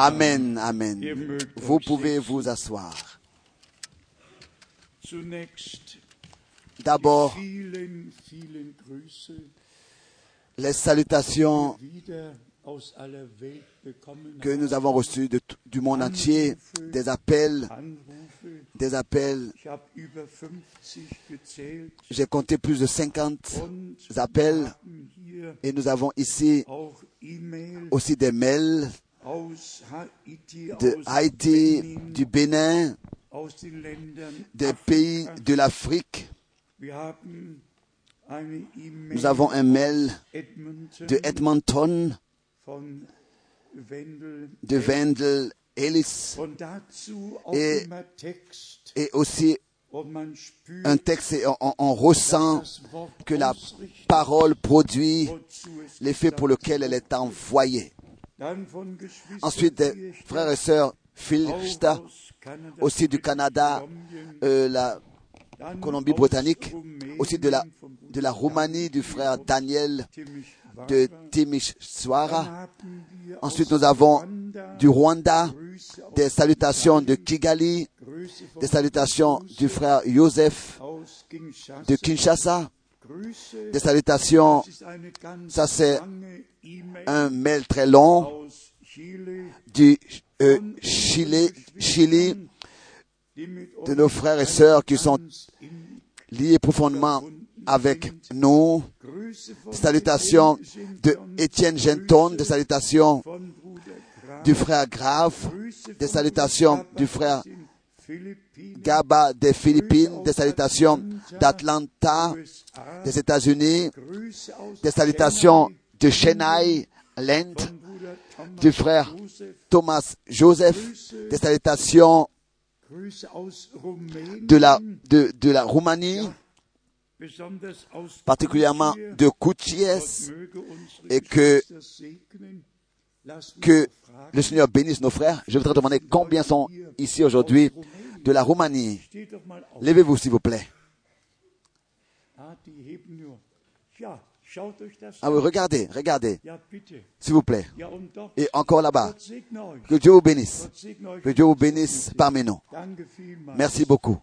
Amen, Amen. Vous pouvez vous asseoir. D'abord, les salutations que nous avons reçues de du monde entier, des appels, des appels. Ich habe über 50 gezählt J'ai compté plus de 50 und appels. et nous avons ici aussi des mails de Haïti, du Bénin, des pays de l'Afrique. Nous avons un mail de Edmonton, Wendel de Wendell Ellis Et- aussi un texte et on, ressent que la parole produit l'effet pour lequel elle est envoyée. Ensuite, des frères et sœurs Kanada, aussi du Canada, euh, la Colombie-Britannique, aussi de la, de la Roumanie du frère Daniel de. Timisoara. Ensuite, nous avons du Rwanda, des salutations de Kigali, des salutations du frère Joseph de Kinshasa, des salutations, ça c'est un mail très long du euh, Chili, Chili, de nos frères et sœurs qui sont liés profondément avec nous. Von Salutations de Étienne Genton, des salutations Graf, du frère Grüße des salutations du frère Gaba des Philippines, des salutations d'Atlanta, des États-Unis, des salutations de Chennai, l'Inde, du frère Thomas Joseph, des salutations de la, de, de la Roumanie, particulièrement de Koutchies, et que- que le Seigneur bénisse nos frères. Je voudrais demander combien sont ici aujourd'hui de la Roumanie. Levez-vous, s'il vous plaît. Ah, oui, regardez, regardez, s'il vous plaît. Et encore là-bas. Que Dieu vous bénisse. Que Dieu vous bénisse parmi nous. Merci beaucoup.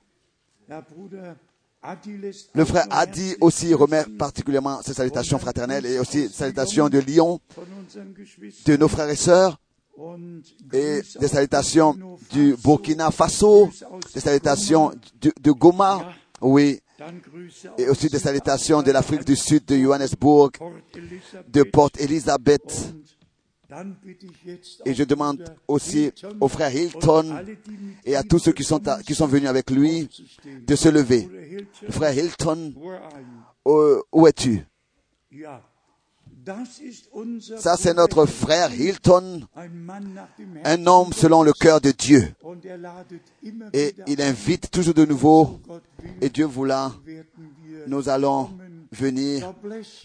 Le frère Adi aussi remet particulièrement ses salutations fraternelles et aussi salutations de Lyon, de nos frères et sœurs, et des salutations du Burkina Faso, des salutations de, de Goma, oui, et aus aussi des salutations de l'Afrique du Sud, de Johannesburg, de Port Elizabeth. Et je demande aussi au frère Hilton et à tous ceux qui sont, à- qui sont venus avec lui de se lever. Frère Hilton, euh, où es-tu Ja, das ist unser Ça, c'est notre frère Hilton, un homme selon le cœur de Dieu. Er Et il invite toujours de nouveau, et Dieu voulant, nous allons venir.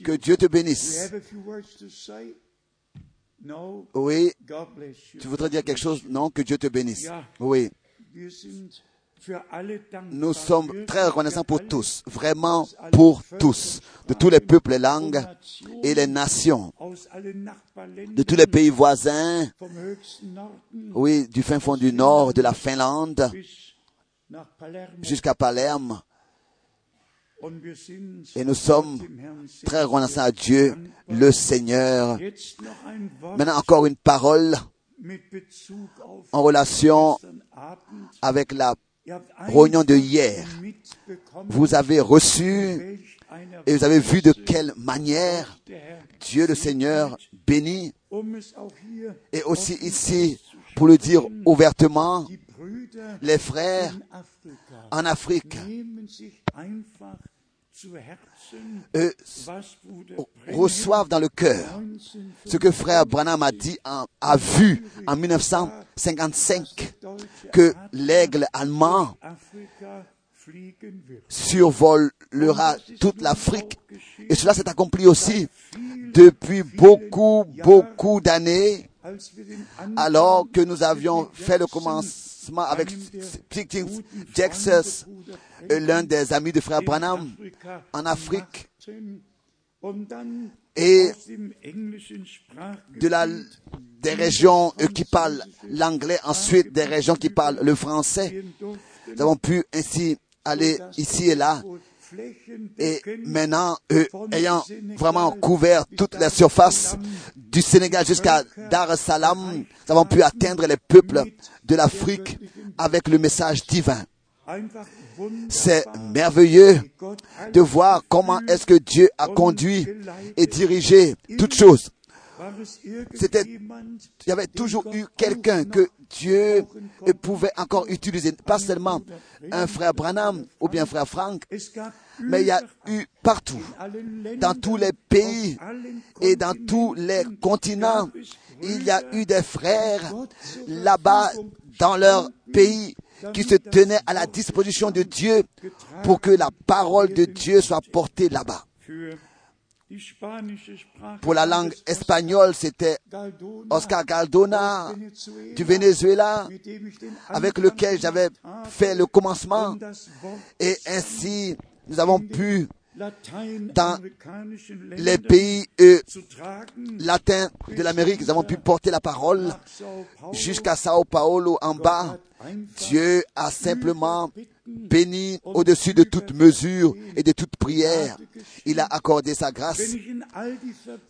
Que Dieu te bénisse. Oui, tu voudrais dire quelque chose? Non, que Dieu te bénisse. Oui, Nous sommes très reconnaissants pour tous, vraiment pour tous, de tous les peuples et langues et les nations, de tous les pays voisins, oui, du fin fond du nord, de la Finlande jusqu'à Palerme. Et nous sommes très reconnaissants à Dieu, le Seigneur. Maintenant, encore une parole en relation avec la réunion de hier. Vous avez reçu et vous avez vu de quelle manière Dieu le Seigneur bénit. Et aussi ici, pour le dire ouvertement, les frères en Afrique Bruder Brennan reçoivent dans le cœur ce que frère Branham a dit, en- a vu en 1955, que l'aigle allemand survolera toute l'Afrique. Et cela s'est accompli aussi depuis beaucoup, beaucoup d'années, alors que nous avions fait le commencement avec Speaking Jackson, euh, l'un des amis de frère Branham, en Afrique. et de la, des régions euh, qui parlent l'anglais, ensuite des régions qui parlent le français. Nous avons pu ainsi aller ici et là. Et maintenant, eux, ayant vraiment couvert toute la surface du Sénégal jusqu'à Dar es Salaam, nous avons pu atteindre les peuples de l'Afrique avec le message divin. C'est merveilleux de voir comment est-ce que Dieu a conduit et dirigé toutes choses. Il y avait toujours eu quelqu'un que Dieu pouvait encore utiliser, pas seulement un frère Branham ou bien un frère Frank, mais il y a eu partout, dans tous les pays et dans tous les continents, il y a eu des frères là-bas dans leur pays qui se tenaient à la disposition de Dieu pour que la parole de Dieu soit portée là-bas. für die spanische Sprache Pour la langue espagnole, c'était Oscar Galdona du Venezuela, avec lequel j'avais fait le commencement. Et ainsi, nous avons pu, dans les pays euh, latins de l'Amérique, nous avons pu porter la parole jusqu'à Sao Paulo en bas. Dieu a simplement béni au-dessus de toute mesure et de toute prière. Il a accordé sa grâce.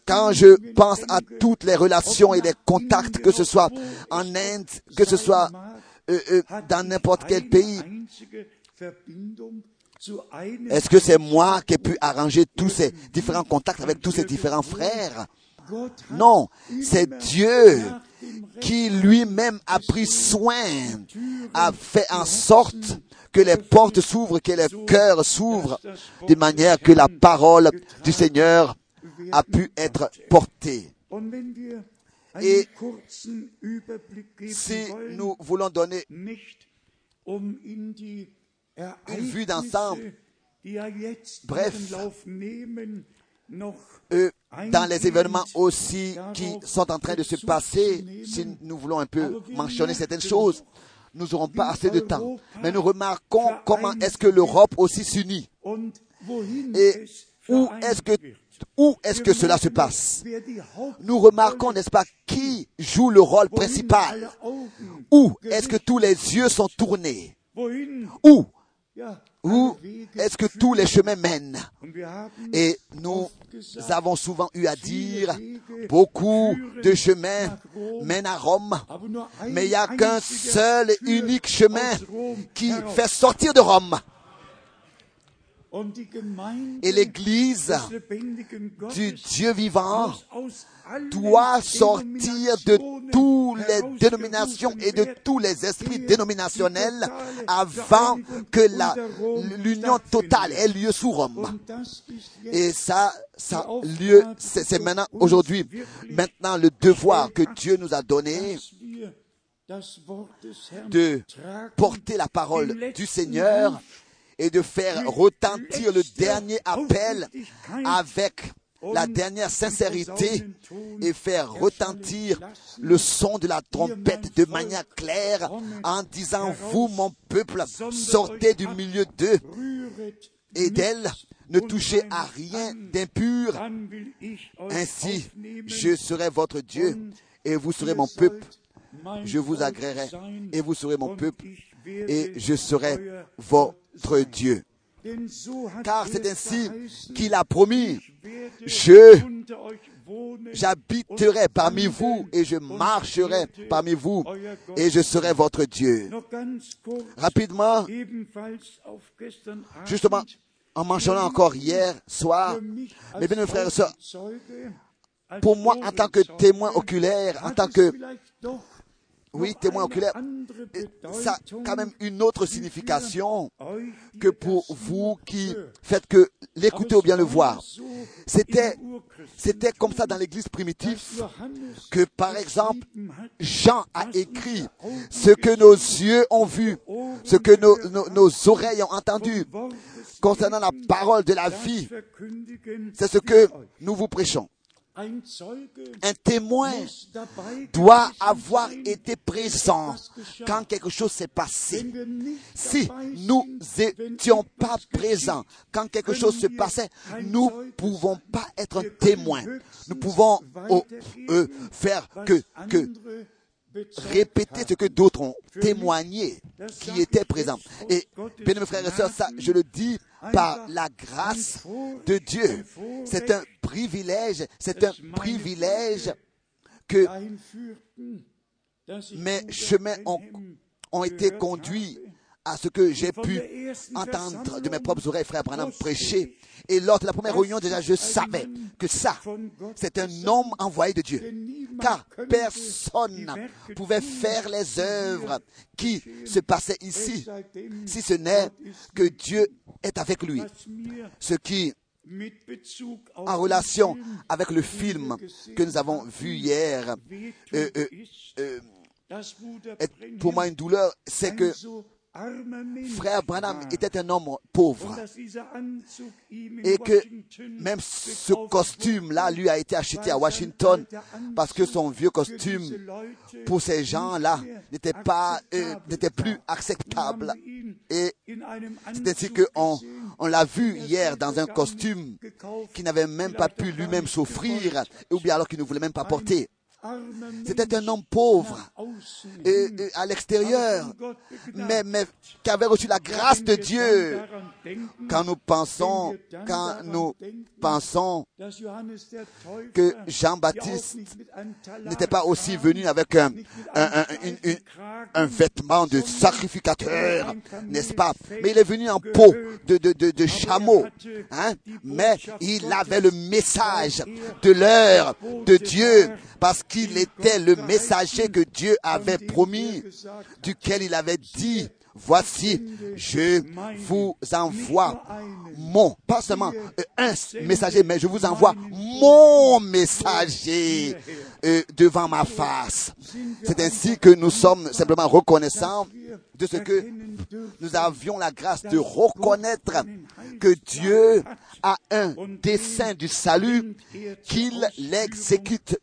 Quand je pense à toutes les relations et les contacts, que ce soit en Inde, que ce soit euh, euh, dans n'importe quel pays, est-ce que c'est moi qui ai pu arranger tous ces différents contacts avec tous ces différents frères? Non, c'est Dieu qui lui-même a pris soin, a fait en sorte que les portes s'ouvrent, que les cœurs s'ouvrent, de manière que la parole du Seigneur a pu être portée. Et si nous voulons donner une vue d'ensemble, Bref. dans les événements aussi qui sont en train de se passer, si nous voulons un peu mentionner certaines choses, nous n'aurons pas assez de temps. Mais nous remarquons comment est-ce que l'Europe aussi s'unit. Et où est-ce que, wird. où est-ce que Wir cela se passe? Nous remarquons, n'est-ce pas, qui joue le rôle principal. Augen Où est-ce que tous les yeux sont tournés? Où? Où est-ce que tous les chemins mènent? Et nous avons souvent eu à dire, beaucoup de chemins mènent à Rome, mais il n'y a qu'un seul et unique chemin qui fait sortir de Rome. Et l'Église du Dieu vivant doit sortir de toutes les dénominations et de tous les esprits dénominationnels avant que l'union totale ait lieu sous Rome. Et ça, ça lieu, c'est maintenant, aujourd'hui, maintenant le devoir que Dieu nous a donné de porter la parole du Seigneur et de faire retentir le dernier appel avec la dernière sincérité et faire retentir le son de la trompette de manière claire en disant, vous mon peuple, sortez du milieu d'eux et d'elle, ne touchez à rien d'impur. Ainsi, je serai votre Dieu et vous serez mon peuple. Je vous agréerai et vous serez mon peuple et je serai votre Dieu. Car c'est ainsi qu'il a promis, je j'habiterai parmi vous et je marcherai parmi vous et je serai votre Dieu. Rapidement, justement, en mentionnant encore hier soir, mes bien frères et sœurs, pour moi, en tant que témoin oculaire, en tant que, oui, témoin oculaire, ça a quand même une autre signification que pour vous qui faites que l'écouter ou bien le voir. C'était, c'était comme ça dans l'église primitive que, par exemple, Jean a écrit ce que nos yeux ont vu, ce que nos, nos, nos oreilles ont entendu concernant la parole de la vie. C'est ce que nous vous prêchons. Un témoin doit avoir été présent quand quelque chose s'est passé. Si nous n'étions pas présents quand quelque chose se passait, nous ne pouvons pas être un Wir können témoin. höchstens Nous pouvons oh, euh, faire que, que répéter ce que d'autres ont témoigné, qui étaient présents. Et, bien mes frères et sœurs, ça, je le dis par la grâce de Dieu. C'est un privilège, c'est un privilège que mes chemins ont, ont été conduits à ce que j'ai pu entendre de mes propres oreilles, frère Branham, prêcher. Et lors de la première réunion, déjà, je savais que ça, c'est un homme envoyé de Dieu. Car personne pouvait faire les œuvres qui se passaient ici, si ce n'est que Dieu est avec lui. Ce qui, en relation avec le film que nous avons vu hier, euh, euh, euh, est pour moi une douleur, c'est que frère Branham war. était un homme pauvre. et que même ce costume-là lui a été acheté à Washington parce que son vieux costume pour ces gens-là n'était pas, euh, n'était plus acceptable. Et c'est ainsi qu'on on l'a vu er hier dans un costume qu'il n'avait même pas pu gar lui-même s'offrir, ou bien alors qu'il ne voulait même pas porter. C'était un homme pauvre. À l'extérieur, mais, qui avait reçu la grâce de Dieu. Quand nous pensons, que Jean-Baptiste n'était pas aussi venu avec un, vêtement de sacrificateur, n'est-ce pas? Mais il est venu en peau de, chameau, hein? Mais il avait le message de l'heure de Dieu, qu'il était le messager que Dieu avait promis, duquel il avait dit, voici, je vous envoie mon, pas seulement euh, un messager, mais je vous envoie mon messager euh, devant ma face. C'est ainsi que nous sommes simplement reconnaissants de ce que nous avions la grâce de reconnaître que Dieu a un dessein du salut qu'il l'exécute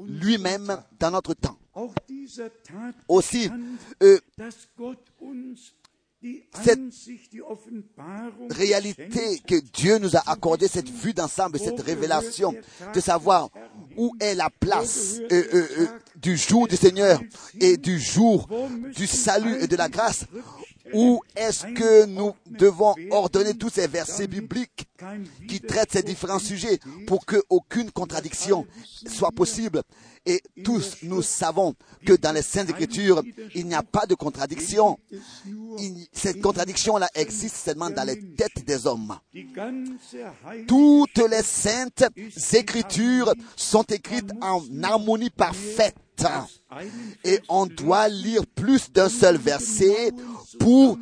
lui-même dans notre temps. Aussi, euh, cette réalité que Dieu nous a accordé cette vue d'ensemble, cette révélation, de savoir où est la place euh, euh, euh, du jour du Seigneur et du jour du salut et de la grâce? Où est-ce que nous devons ordonner tous ces versets bibliques qui traitent ces différents sujets pour qu'aucune contradiction soit possible? Et tous nous savons que dans les Saintes Écritures, il n'y a pas de contradiction. cette contradiction-là existe seulement dans les têtes des hommes. Toutes les saintes écritures sont écrites en harmonie parfaite. Et on doit lire plus d'un seul verset pour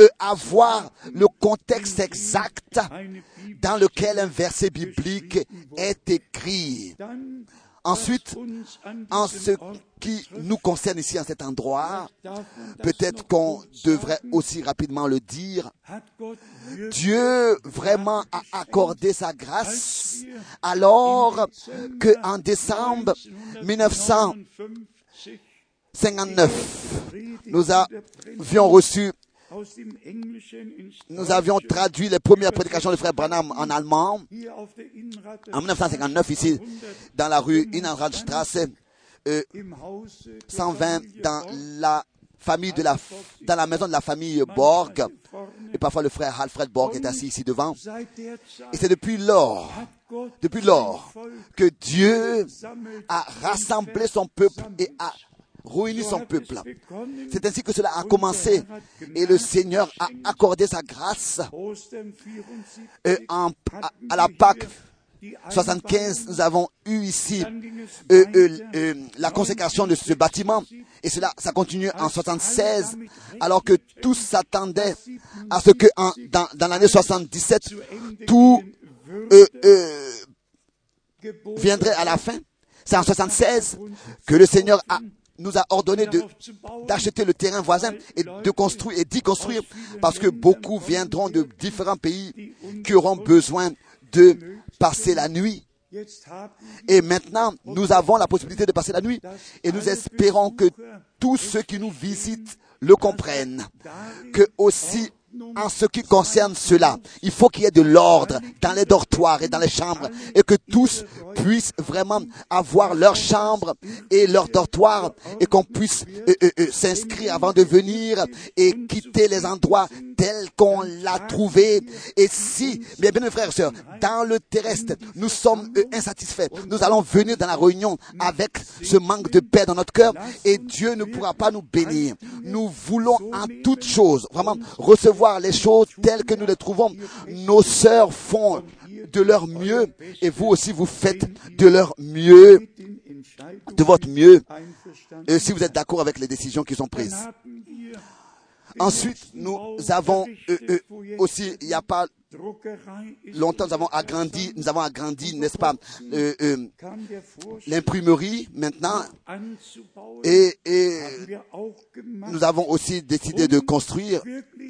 euh, avoir le contexte exact dans lequel un verset biblique est écrit. Ensuite, en ce qui nous concerne ici en cet endroit, peut-être qu'on devrait aussi rapidement le dire, Dieu vraiment a accordé sa grâce alors que en décembre 1959, nous avions reçu, nous avions traduit les premières prédications de frère Branham en allemand. En 1959 ici dans la rue Innenradstrasse euh, im Hause der 120 Familie dans la famille de la dans la maison de la famille Borg. Et parfois le frère Alfred Borg est assis ici devant. et c'est depuis lors depuis lors que Dieu a rassemblé son peuple et a So son peuple. C'est ainsi que cela a commencé et le Seigneur a accordé sa grâce Ostern 74 Euh, en- à, la Pâque hier die 75, nous avons eu ici euh, euh, euh, la consécration de ce bâtiment et cela, ça continue en 76 alors que tous s'attendaient à ce que en- dans, dans l'année 77 zu Ende tout viendrait à la fin. C'est en 76 que le Seigneur a, nous a ordonné d'acheter le terrain voisin et de construire et d'y construire parce que beaucoup viendront de différents pays qui auront besoin de passer la nuit Et maintenant, nous avons la possibilité de passer la nuit. Et nous espérons que tous ceux qui nous visitent le comprennent. Que aussi en ce qui concerne cela, il faut qu'il y ait de l'ordre dans les dortoirs et dans les chambres et que tous puissent vraiment avoir leur chambre et leur dortoir et qu'on puisse euh, euh, euh, s'inscrire avant de venir et quitter les endroits tels qu'on l'a trouvé. Et si, bien, bien frères et sœurs, dans le terrestre, nous sommes insatisfaits, nous allons venir dans la réunion avec ce manque de paix dans notre cœur et Dieu ne pourra pas nous bénir. Nous voulons en toutes choses vraiment recevoir les choses telles que nous les trouvons. Nos sœurs font de leur mieux et vous aussi vous faites de leur mieux, de votre mieux, et si vous êtes d'accord avec les décisions qui sont prises. Ensuite, nous avons euh, euh, aussi, il n'y a pas longtemps, nous avons agrandi, nous avons agrandi, n'est-ce pas, euh, l'imprimerie maintenant, et, et, nous avons aussi décidé de construire,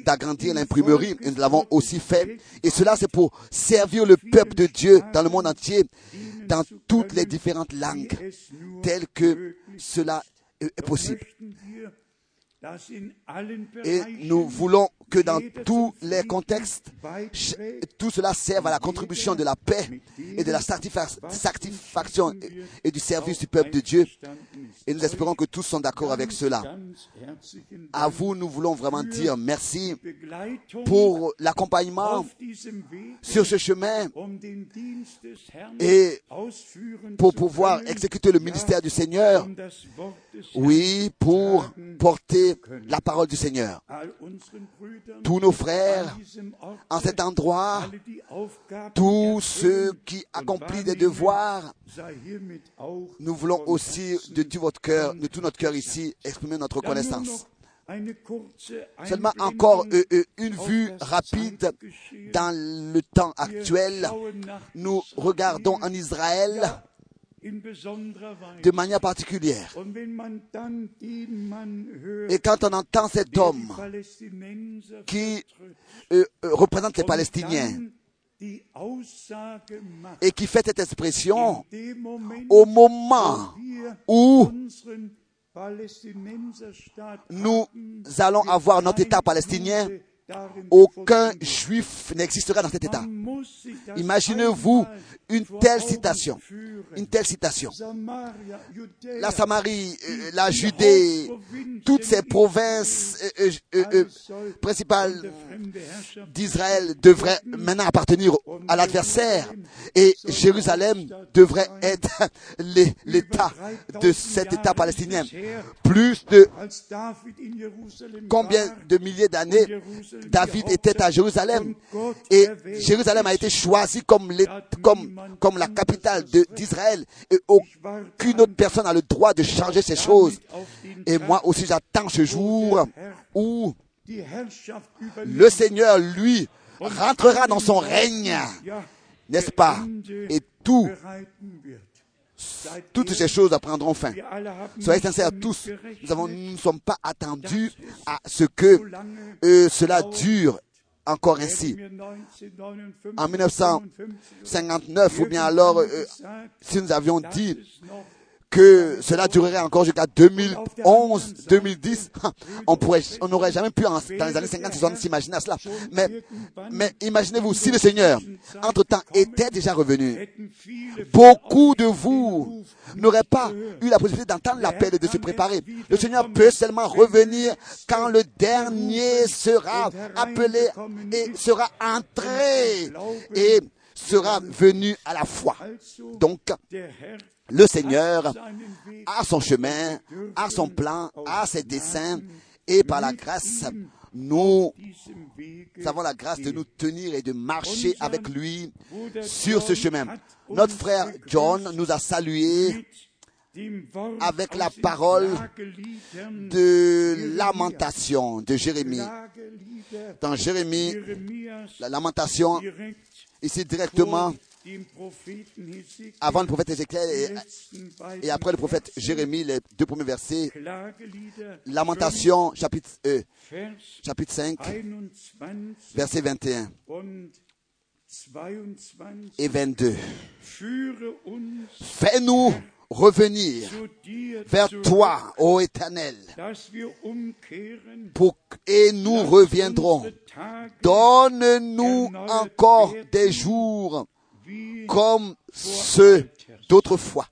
d'agrandir l'imprimerie, et nous l'avons aussi fait. Et cela, c'est pour servir le peuple de Dieu dans le monde entier, dans toutes les différentes langues, telles que cela est possible. Et nous voulons que dans tous les contextes, tout cela serve à la contribution de la paix et de la satisfaction et du service du peuple de Dieu. Et nous espérons que tous sont d'accord avec cela. À vous, nous voulons vraiment dire merci pour l'accompagnement sur ce chemin et pour pouvoir exécuter le ministère du Seigneur. Oui, pour porter la parole du Seigneur. Tous nos frères en cet endroit, tous ceux qui accomplissent des devoirs, nous voulons aussi de tout votre cœur, de tout notre cœur ici, exprimer notre reconnaissance. Seulement encore euh, euh, une vue rapide dans le temps actuel. Nous regardons en Israël de manière particulière. Et quand on entend cet homme qui euh, euh, représente les Palestiniens et qui fait cette expression au moment où nous allons avoir notre État palestinien, aucun juif n'existera dans cet état. Imaginez-vous une telle citation, une telle citation. La Samarie, euh, la Judée, toutes ces provinces euh, euh, principales d'Israël devraient maintenant appartenir à l'adversaire et Jérusalem devrait être l'état de cet état palestinien. Plus de combien de milliers d'années David était à Jérusalem. Et Jérusalem a été choisi comme, comme, comme la capitale d'Israël. Et aucune autre personne n'a le droit de changer ces choses. Et moi aussi j'attends ce jour où le Seigneur, lui, rentrera dans son règne, n'est-ce pas? Et tout toutes ces choses prendront fin. Soyez sincères tous. Nous ne sommes pas attendus à ce que euh, cela dure encore ainsi. En 1959, ou bien alors, euh, si nous avions dit que cela durerait encore jusqu'à 2011, 2010, on pourrait, on n'aurait jamais pu, dans les années 50, 60, s'imaginer cela. Mais, mais imaginez-vous, si le Seigneur, entre-temps, était déjà revenu, beaucoup de vous n'auraient pas eu la possibilité d'entendre l'appel et de se préparer. Le Seigneur peut seulement revenir quand le dernier sera appelé et sera entré et sera venu à la foi. Donc, le Seigneur a son chemin, a son plan, a ses desseins, et par la grâce, nous avons la grâce de nous tenir et de marcher avec lui sur ce chemin. Notre frère John nous a salués avec la parole de lamentation de Jérémie. Dans Jérémie, la lamentation, ici directement, avant le prophète Ézéchiel et, après le prophète Jérémie, les deux premiers versets, Lamentation, chapitre, chapitre 5, verset 21. 22. et 22. Führe uns Fais-nous revenir vers toi, ô Éternel, et nous reviendrons. Donne-nous encore des jours comme ceux d'autrefois.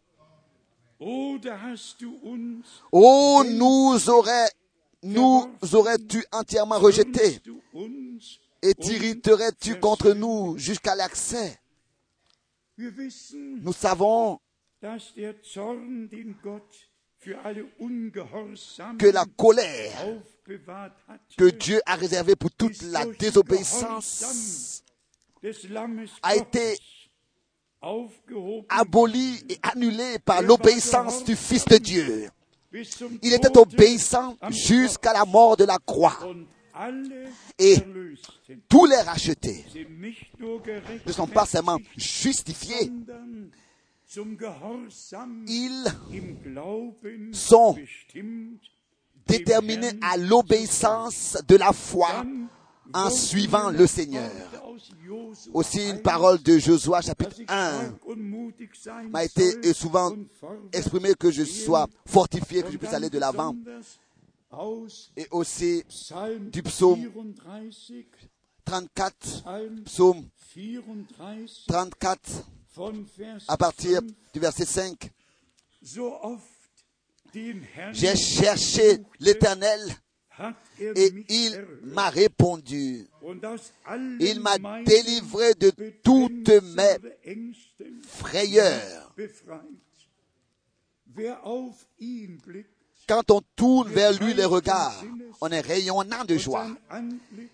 Oh, nous aurais, nous aurais-tu entièrement rejetés et t'irriterais-tu contre nous jusqu'à l'accès? Nous savons que la colère que Dieu a réservée pour toute la désobéissance a été abolie et annulée par l'obéissance du Fils de Dieu. Il était obéissant jusqu'à la mort de la croix. Et tous les rachetés ne sont pas seulement justifiés, ils sont déterminés à l'obéissance de la foi en suivant le Seigneur. Aussi une parole de Josué chapitre 1 m'a été souvent exprimée que je sois fortifié, que je puisse aller de l'avant. Et aussi du psaume 34, psaume 34, à partir du verset 5. J'ai cherché l'Éternel et il m'a répondu. Il m'a délivré de toutes mes frayeurs. Quand on tourne vers lui les regards, on est rayonnant de joie.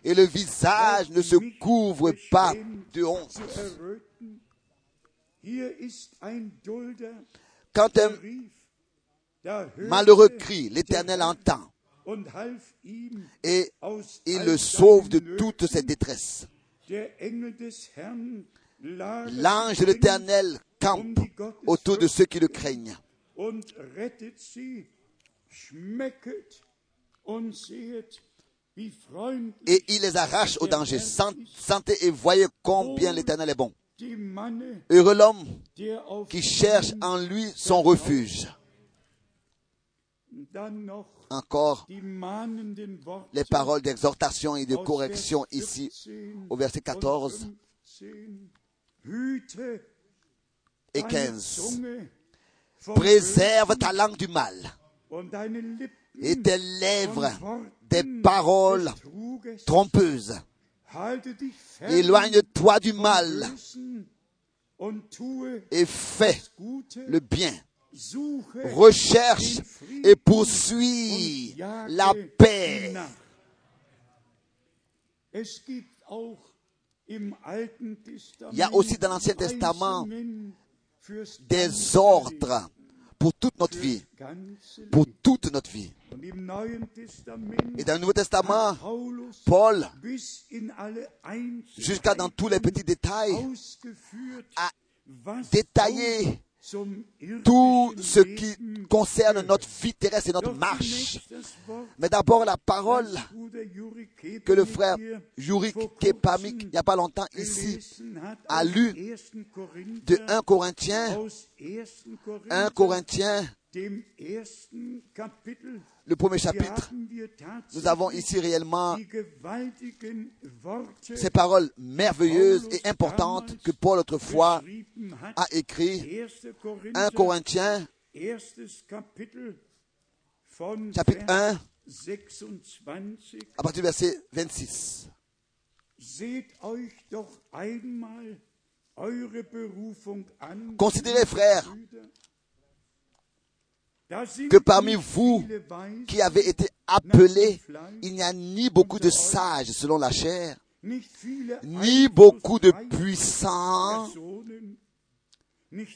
Et le visage ne se couvre pas de honte. Quand un malheureux crie, l'Éternel entend et il le sauve de toutes ses détresses. L'ange de l'Éternel campe autour de ceux qui le craignent. Et il les arrache au danger. Sentez et voyez combien l'Éternel est bon. Heureux l'homme qui cherche en lui son refuge. Encore les paroles d'exhortation et de correction ici au verset 14 et 15. Préserve ta langue du mal et tes lèvres des paroles trompeuses. Éloigne-toi du mal et fais le bien. Recherche et poursuis la paix. Il y a aussi dans l'Ancien Testament des ordres pour toute notre vie. Pour toute notre vie. Et dans le Nouveau Testament, Paul, jusqu'à dans tous les petits détails, a détaillé tout ce qui concerne notre vie terrestre et notre marche. Mais d'abord la parole que le frère Yurik Kepamik, il n'y a pas longtemps ici, a lu de 1 Corinthiens, 1 Corinthiens, le premier chapitre, nous avons ici réellement ces paroles merveilleuses et importantes que Paul autrefois a écrit. 1 Corinthiens, chapitre 1, à partir du verset 26. Considérez, frères, que parmi vous qui avez été appelés, il n'y a ni beaucoup de sages selon la chair, ni beaucoup de puissants,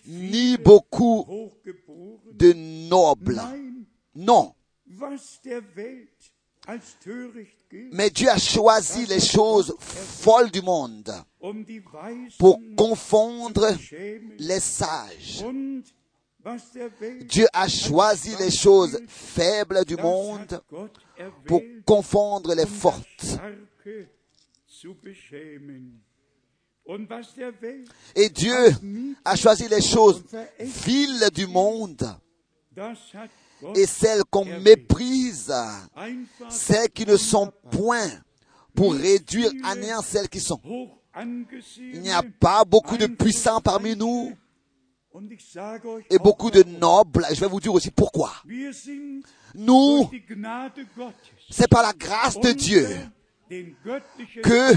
ni beaucoup de nobles. Non. Mais Dieu a choisi les choses folles du monde pour confondre les sages. Dieu a choisi les choses faibles du monde pour confondre les fortes. Et Dieu a choisi les choses viles du monde et celles qu'on méprise, celles qui ne sont point, pour réduire à néant celles qui sont. Il n'y a pas beaucoup de puissants parmi nous et beaucoup de warum. nobles. Je vais vous dire aussi pourquoi. Nous, c'est par la grâce de Dieu que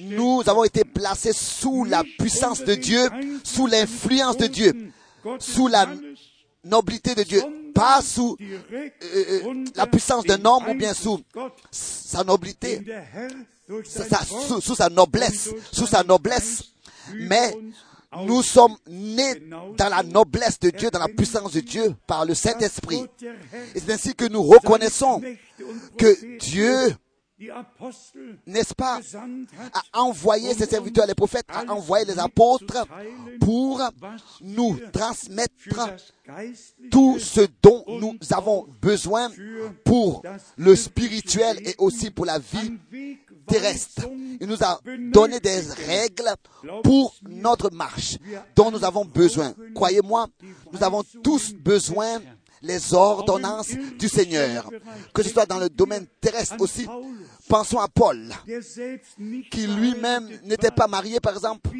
nous avons été placés sous la puissance de Dieu, sous l'influence de Dieu, sous la nobilité de Dieu, pas sous euh, euh, la puissance d'un homme ou bien sous sa nobilité, sous sa noblesse, sous sa noblesse, mais nous sommes nés dans la noblesse de Dieu, dans la puissance de Dieu, par le Saint-Esprit. Et c'est ainsi que nous reconnaissons que Dieu, n'est-ce pas, a envoyé ses serviteurs, les prophètes, a envoyé les apôtres pour nous transmettre tout ce dont nous avons besoin pour le spirituel et aussi pour la vie terrestre. Il nous a donné des règles pour notre marche dont nous avons besoin. Croyez-moi, nous avons tous besoin les ordonnances du Seigneur, que ce soit dans le domaine terrestre aussi. Pensons à Paul, qui lui-même n'était pas marié, par exemple.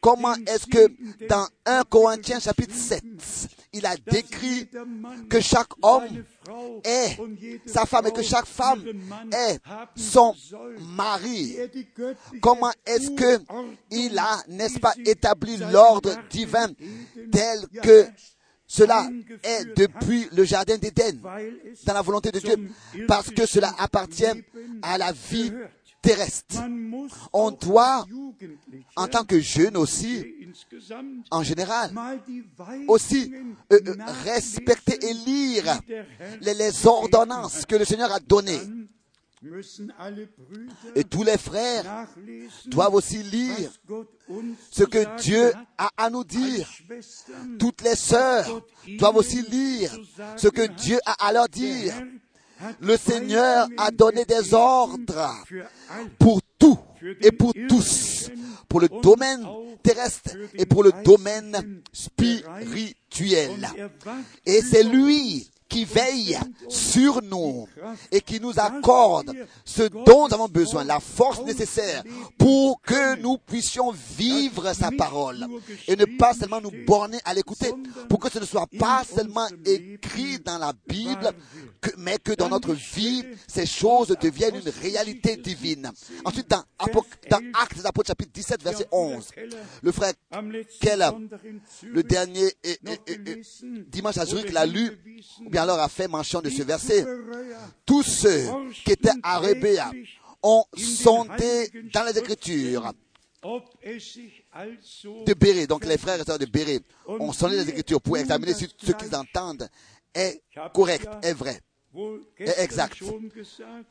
Comment est-ce que dans 1 Corinthiens chapitre 7, il a décrit que chaque homme est sa femme et que chaque femme est son mari? Comment est-ce que il a, n'est-ce pas, établi l'ordre divin tel que cela est depuis le jardin d'Éden, dans la volonté de Dieu, parce que cela appartient à la vie terrestre. On doit, en tant que jeune aussi, en général, aussi euh, euh, respecter et lire les, les ordonnances que le Seigneur a données. Et tous les frères doivent aussi lire ce que Dieu a à nous dire. Toutes les sœurs doivent aussi lire ce que Dieu a à leur dire. Le Seigneur a donné des ordres pour tout et pour tous, pour le domaine terrestre et pour le domaine spirituel. Et c'est lui qui veille sur nous et qui nous accorde ce dont nous avons besoin, la force nécessaire pour que nous puissions vivre sa parole et ne pas seulement nous borner à l'écouter, pour que ce ne soit pas seulement écrit dans la Bible, mais que dans notre vie, ces choses deviennent une réalité divine. Ensuite, dans, Actes des Apôtres chapitre 17, verset 11, le frère Keller, le dernier dimanche à Zurich l'a lu, bien alors a fait mention de ce verset. Tous ceux qui étaient à Rébéa ont sondé dans les Écritures de Béré, donc les frères et sœurs de Béré ont sondé les Écritures pour examiner si ce qu'ils entendent est correct, est vrai. est exact.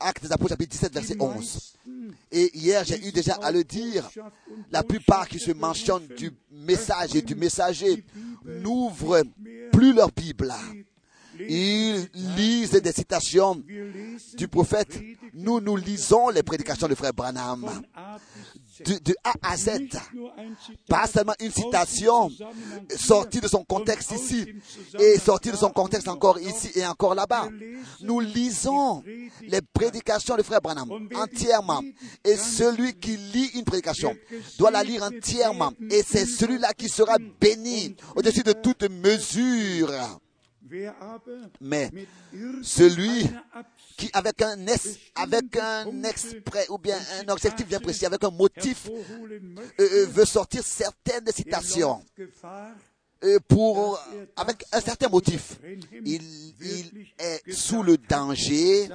Actes des Apôtres chapitre 17, verset 11. Et hier, j'ai eu déjà à le dire, la plupart qui se mentionnent du message et du messager n'ouvrent plus leur Bible. Ils lisent des citations du prophète. Nous, nous lisons les prédications du frère Branham. De, de A à Z. Pas seulement une citation sortie de son contexte ici et sortie de son contexte encore ici et encore là-bas. Nous lisons les prédications du frère Branham entièrement. Et celui qui lit une prédication doit la lire entièrement. Et c'est celui-là qui sera béni au-dessus de toute mesure. Mais celui qui avec un avec un exprès ou bien un objectif bien précis, avec un motif, euh, euh, veut sortir certaines citations euh, pour avec un certain motif. Il, il est sous le danger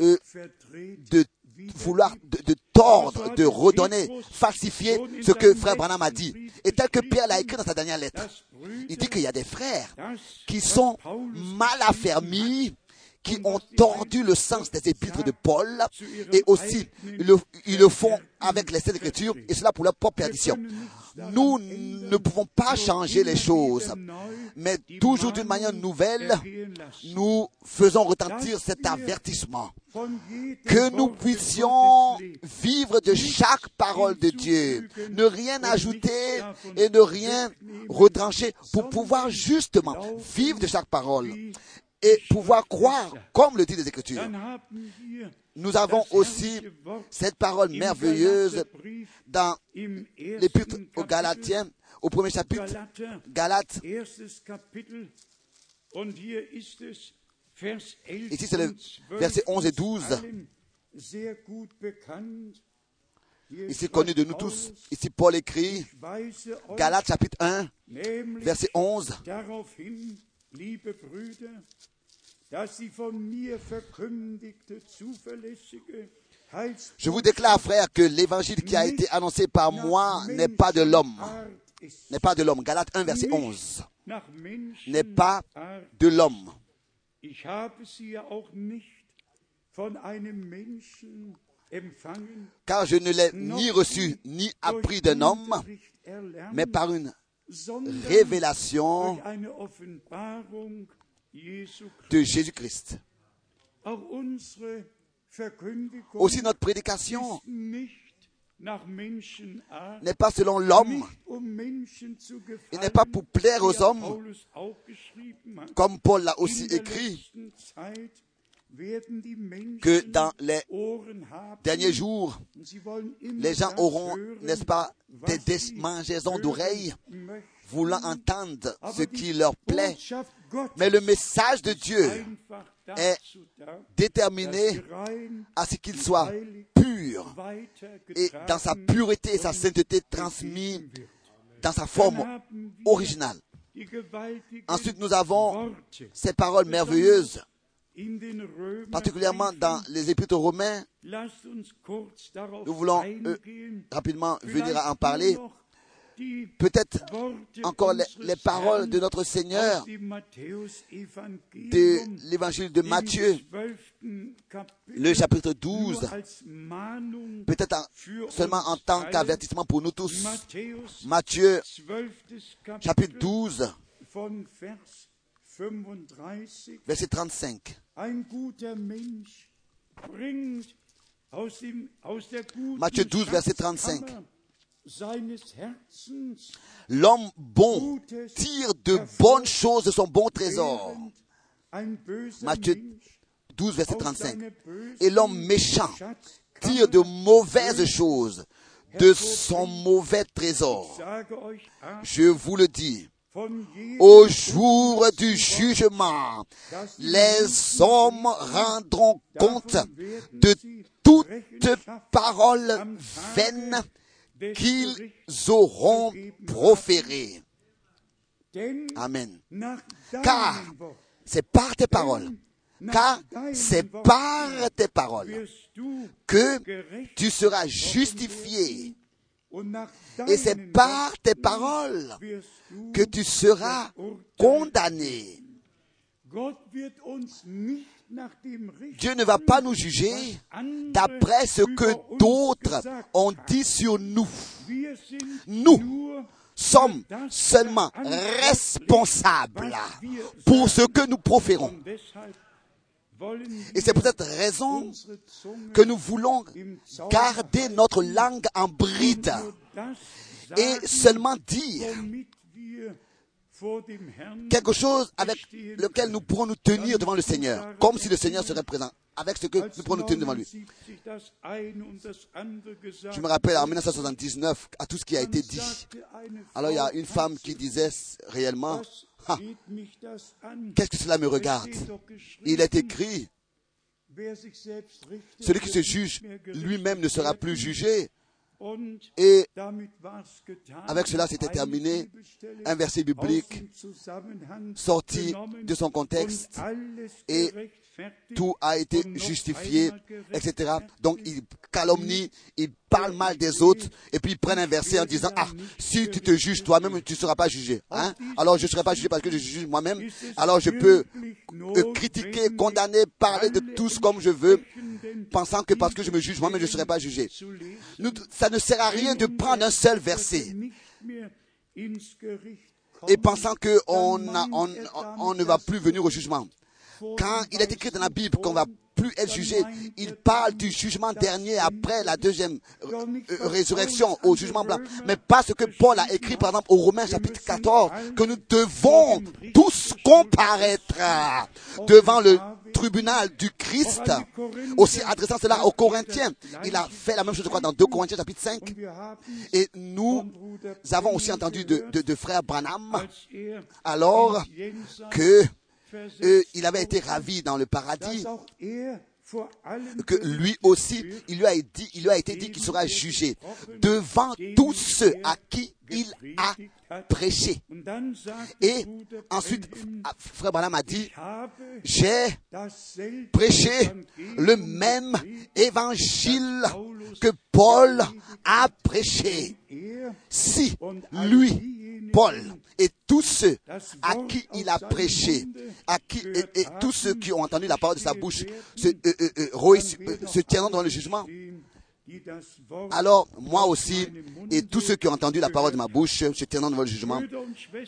euh, de vouloir de, tordre, de redonner, falsifier ce que frère Branham a dit. Et tel que Pierre l'a écrit dans sa dernière lettre, il dit qu'il y a des frères qui sont mal affermis, qui ont tordu le sens des épîtres de Paul et aussi ils le, font avec les Saintes Écritures et cela pour leur propre perdition. Nous ne pouvons pas changer les choses, mais toujours d'une manière nouvelle, nous faisons retentir cet avertissement que nous puissions vivre de chaque parole de Dieu, ne rien ajouter et ne rien retrancher pour pouvoir justement vivre de chaque parole et pouvoir croire comme le dit les Écritures. Nous avons aussi cette parole merveilleuse dans l'épître aux Galatiens, au premier chapitre, Galates. Ici, c'est le verset 11 et 12. Ici, connu de nous tous. Ici, Paul écrit, Galates chapitre 1, verset 11. Je vous déclare, frère, que l'évangile qui a été annoncé par moi n'est pas de l'homme. N'est pas de l'homme. Galates 1, verset 11. N'est pas de l'homme. Car je ne l'ai ni reçu ni appris d'un homme, mais par une révélation de Jésus-Christ. Aussi notre prédication n'est pas selon l'homme. Il n'est pas pour plaire aux hommes, comme Paul l'a aussi écrit, que dans les derniers jours, les gens auront, n'est-ce pas, des démangeaisons d'oreilles, voulant entendre ce qui leur plaît. Mais le message de Dieu est déterminé à ce qu'il soit pur et dans sa pureté et sa sainteté transmis dans sa forme originale. Ensuite, nous avons ces paroles merveilleuses, particulièrement dans les épîtres romains. Nous voulons euh, rapidement venir à en parler peut-être encore les, les, paroles de notre Seigneur de l'évangile de Matthieu, le chapitre 12, peut-être seulement en tant qu'avertissement pour nous tous. Matthieu, chapitre 12, verset 35. Matthieu 12, verset 35. L'homme bon tire de bonnes choses de son bon trésor. Matthieu 12, verset 35. Et l'homme méchant tire de mauvaises choses de son mauvais trésor. Je vous le dis, au jour du jugement, les hommes rendront compte de toute parole vaine qu'ils auront proféré. Amen. Car c'est par tes paroles, car c'est par tes paroles que tu seras justifié. Et c'est par tes paroles que tu seras condamné. Dieu ne va pas nous juger d'après ce que d'autres ont dit sur nous. Nous sommes seulement responsables pour ce que nous proférons. Et c'est pour cette raison que nous voulons garder notre langue en bride et seulement dire quelque chose avec lequel nous pourrons nous tenir devant le Seigneur, comme si le Seigneur serait présent, avec ce que nous pourrons nous tenir devant lui. Je me rappelle en 1979 à tout ce qui a été dit. Alors il y a une femme qui disait réellement, ah, qu'est-ce que cela me regarde? Il est écrit, celui qui se juge lui-même ne sera plus jugé. Et avec cela, c'était terminé. Un verset biblique sorti de son contexte et tout a été justifié, etc. Donc ils calomnient, ils parlent mal des autres, et puis ils prennent un verset en disant, ah, si tu te juges toi-même, tu ne seras pas jugé. Hein? Alors je ne serai pas jugé parce que je juge moi-même. Alors je peux critiquer, condamner, parler de tous comme je veux, pensant que parce que je me juge moi-même, je ne serai pas jugé. ça ne sert à rien de prendre un seul verset et pensant qu'on on, ne va plus venir au jugement. Quand il est écrit dans la Bible qu'on va plus être jugé, il parle du jugement dernier après la deuxième euh, euh, résurrection, au jugement blanc. Mais pas ce que Paul a écrit, par exemple, au Romains chapitre 14, que nous devons tous comparaître devant le tribunal du Christ. Aussi adressant cela aux Corinthiens. Il a fait la même chose, je crois, dans 2 Corinthiens chapitre 5. Und wir haben Et nous avons aussi entendu de, de, de frère Branham alors que euh, il avait été ravi dans le paradis, que lui aussi, il lui a dit, il lui a été dit qu'il sera jugé devant tous ceux à qui il a prêché. Et ensuite, ah, frère Branham a dit, j'ai prêché le même évangile que Paul a prêché. Si lui, Paul, et tous ceux à qui il a prêché, à qui, et, et tous ceux qui ont entendu la parole de sa bouche, se, euh, euh, euh, se tiendront dans le jugement, alors moi aussi, et tous ceux qui ont entendu la parole de ma bouche, se tiendront devant le jugement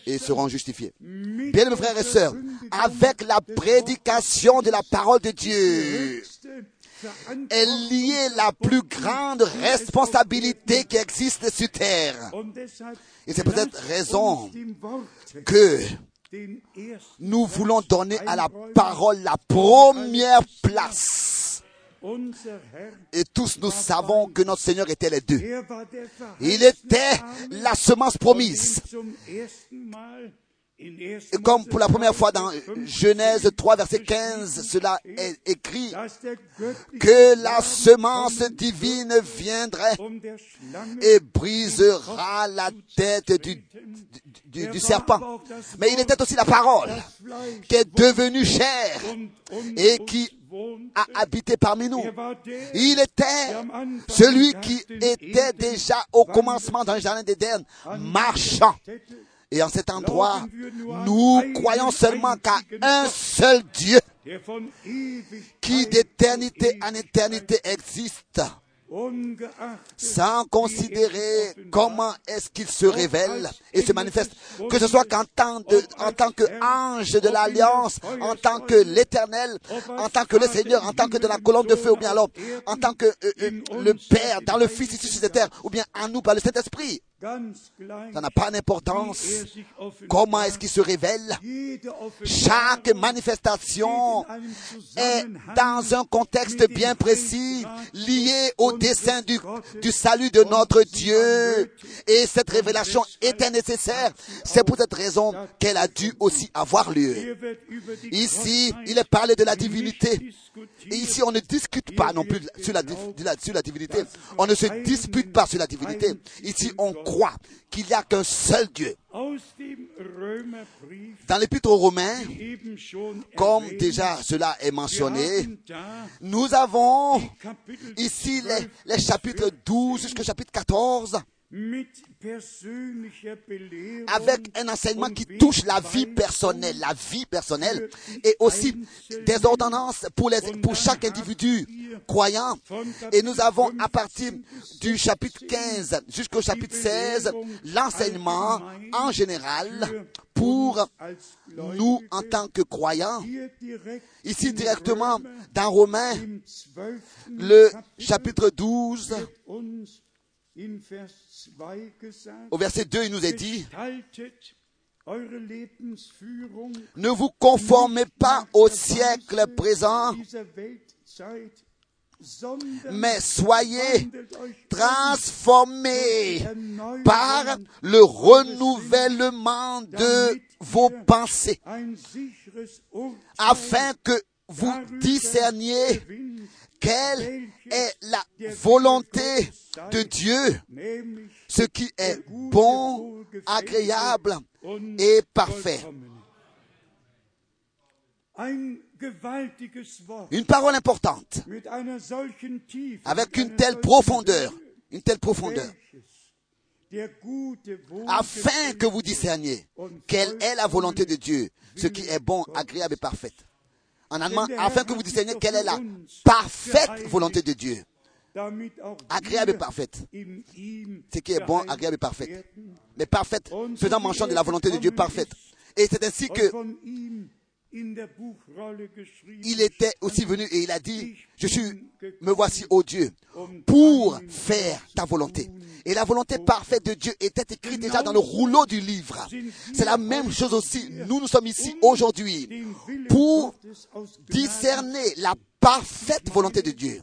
et seront justifiés. Bien, mes frères et sœurs, avec la prédication de la parole de Dieu, est liée la plus grande responsabilité qui existe sur terre. Et c'est lasst raison que nous voulons donner à la parole la première place. Et tous nous savons que notre Seigneur était les deux. Il était la semence promise. Und zum ersten Mal in 1. Et comme pour la première fois dans Mose 3, Genèse 3, verset 15, cela est écrit que la semence divine viendrait et brisera la tête du, du, du serpent. Mais il était aussi la parole qui est devenue chair et qui a habité parmi nous. Il était celui qui était déjà au commencement dans le jardin d'Éden, marchant. Et en cet endroit, nous croyons seulement qu'à un seul Dieu qui d'éternité en éternité existe, sans considérer comment est-ce qu'il se révèle et se manifeste, que ce soit qu'en tant, de, en tant que ange de l'alliance, en tant que l'éternel, en tant que le Seigneur, en tant que de la colonne de feu, ou bien alors en tant que euh, euh, le Père dans le Fils ici sur cette terre, ou bien en nous par le Saint-Esprit. Ça n'a pas d'importance. er. Comment est-ce qu'il se révèle? Chaque manifestation est dans un contexte bien précis, lié au dessein du, du salut de notre Dieu. Et cette révélation était nécessaire. C'est pour cette raison qu'elle a dû aussi avoir lieu. Ici, il est parlé de la divinité. Et ici, on ne discute pas non plus sur la- sur la divinité. On ne se dispute pas sur la divinité. Ici, on croit qu'il n'y a qu'un seul Dieu. Dans l'épître aux Romains, comme déjà cela est mentionné, nous avons ici 12 les, les chapitres 12 jusqu'au chapitre 14 mit persönlicher Belehrung avec un enseignement qui touche la vie personnelle, la vie personnelle et aussi des ordonnances pour, les, pour chaque individu croyant. Et nous avons à partir du chapitre 15 jusqu'au chapitre 16 l'enseignement en général pour nous en tant que croyants. Ici directement dans Romains, im 12. le chapitre 12, wird uns in Vers 2 gesagt, au verset 2, il nous est dit, ne vous conformez pas au siècle présent, mais soyez euch transformés um, par le renouvellement de vos pensées, afin que vous discerniez quelle est la volonté de Dieu, ce qui est bon, agréable et parfait. Une parole importante, avec une telle profondeur, une telle profondeur, afin que vous discerniez quelle est la volonté de Dieu, ce qui est bon, agréable et parfait. En allemand, afin que vous discerniez quelle est la parfaite volonté de Dieu. Agréable et parfaite. Ce qui est bon, agréable et parfait. Mais parfaite, faisant mention de la volonté de Dieu parfaite. Et c'est ainsi que il était aussi venu et il a dit, je suis, me voici, ô Dieu, pour faire ta volonté. Et la volonté parfaite de Dieu était écrite déjà dans le rouleau du livre. C'est la même chose aussi. Nous, nous sommes ici aujourd'hui pour discerner la parfaite volonté de Dieu.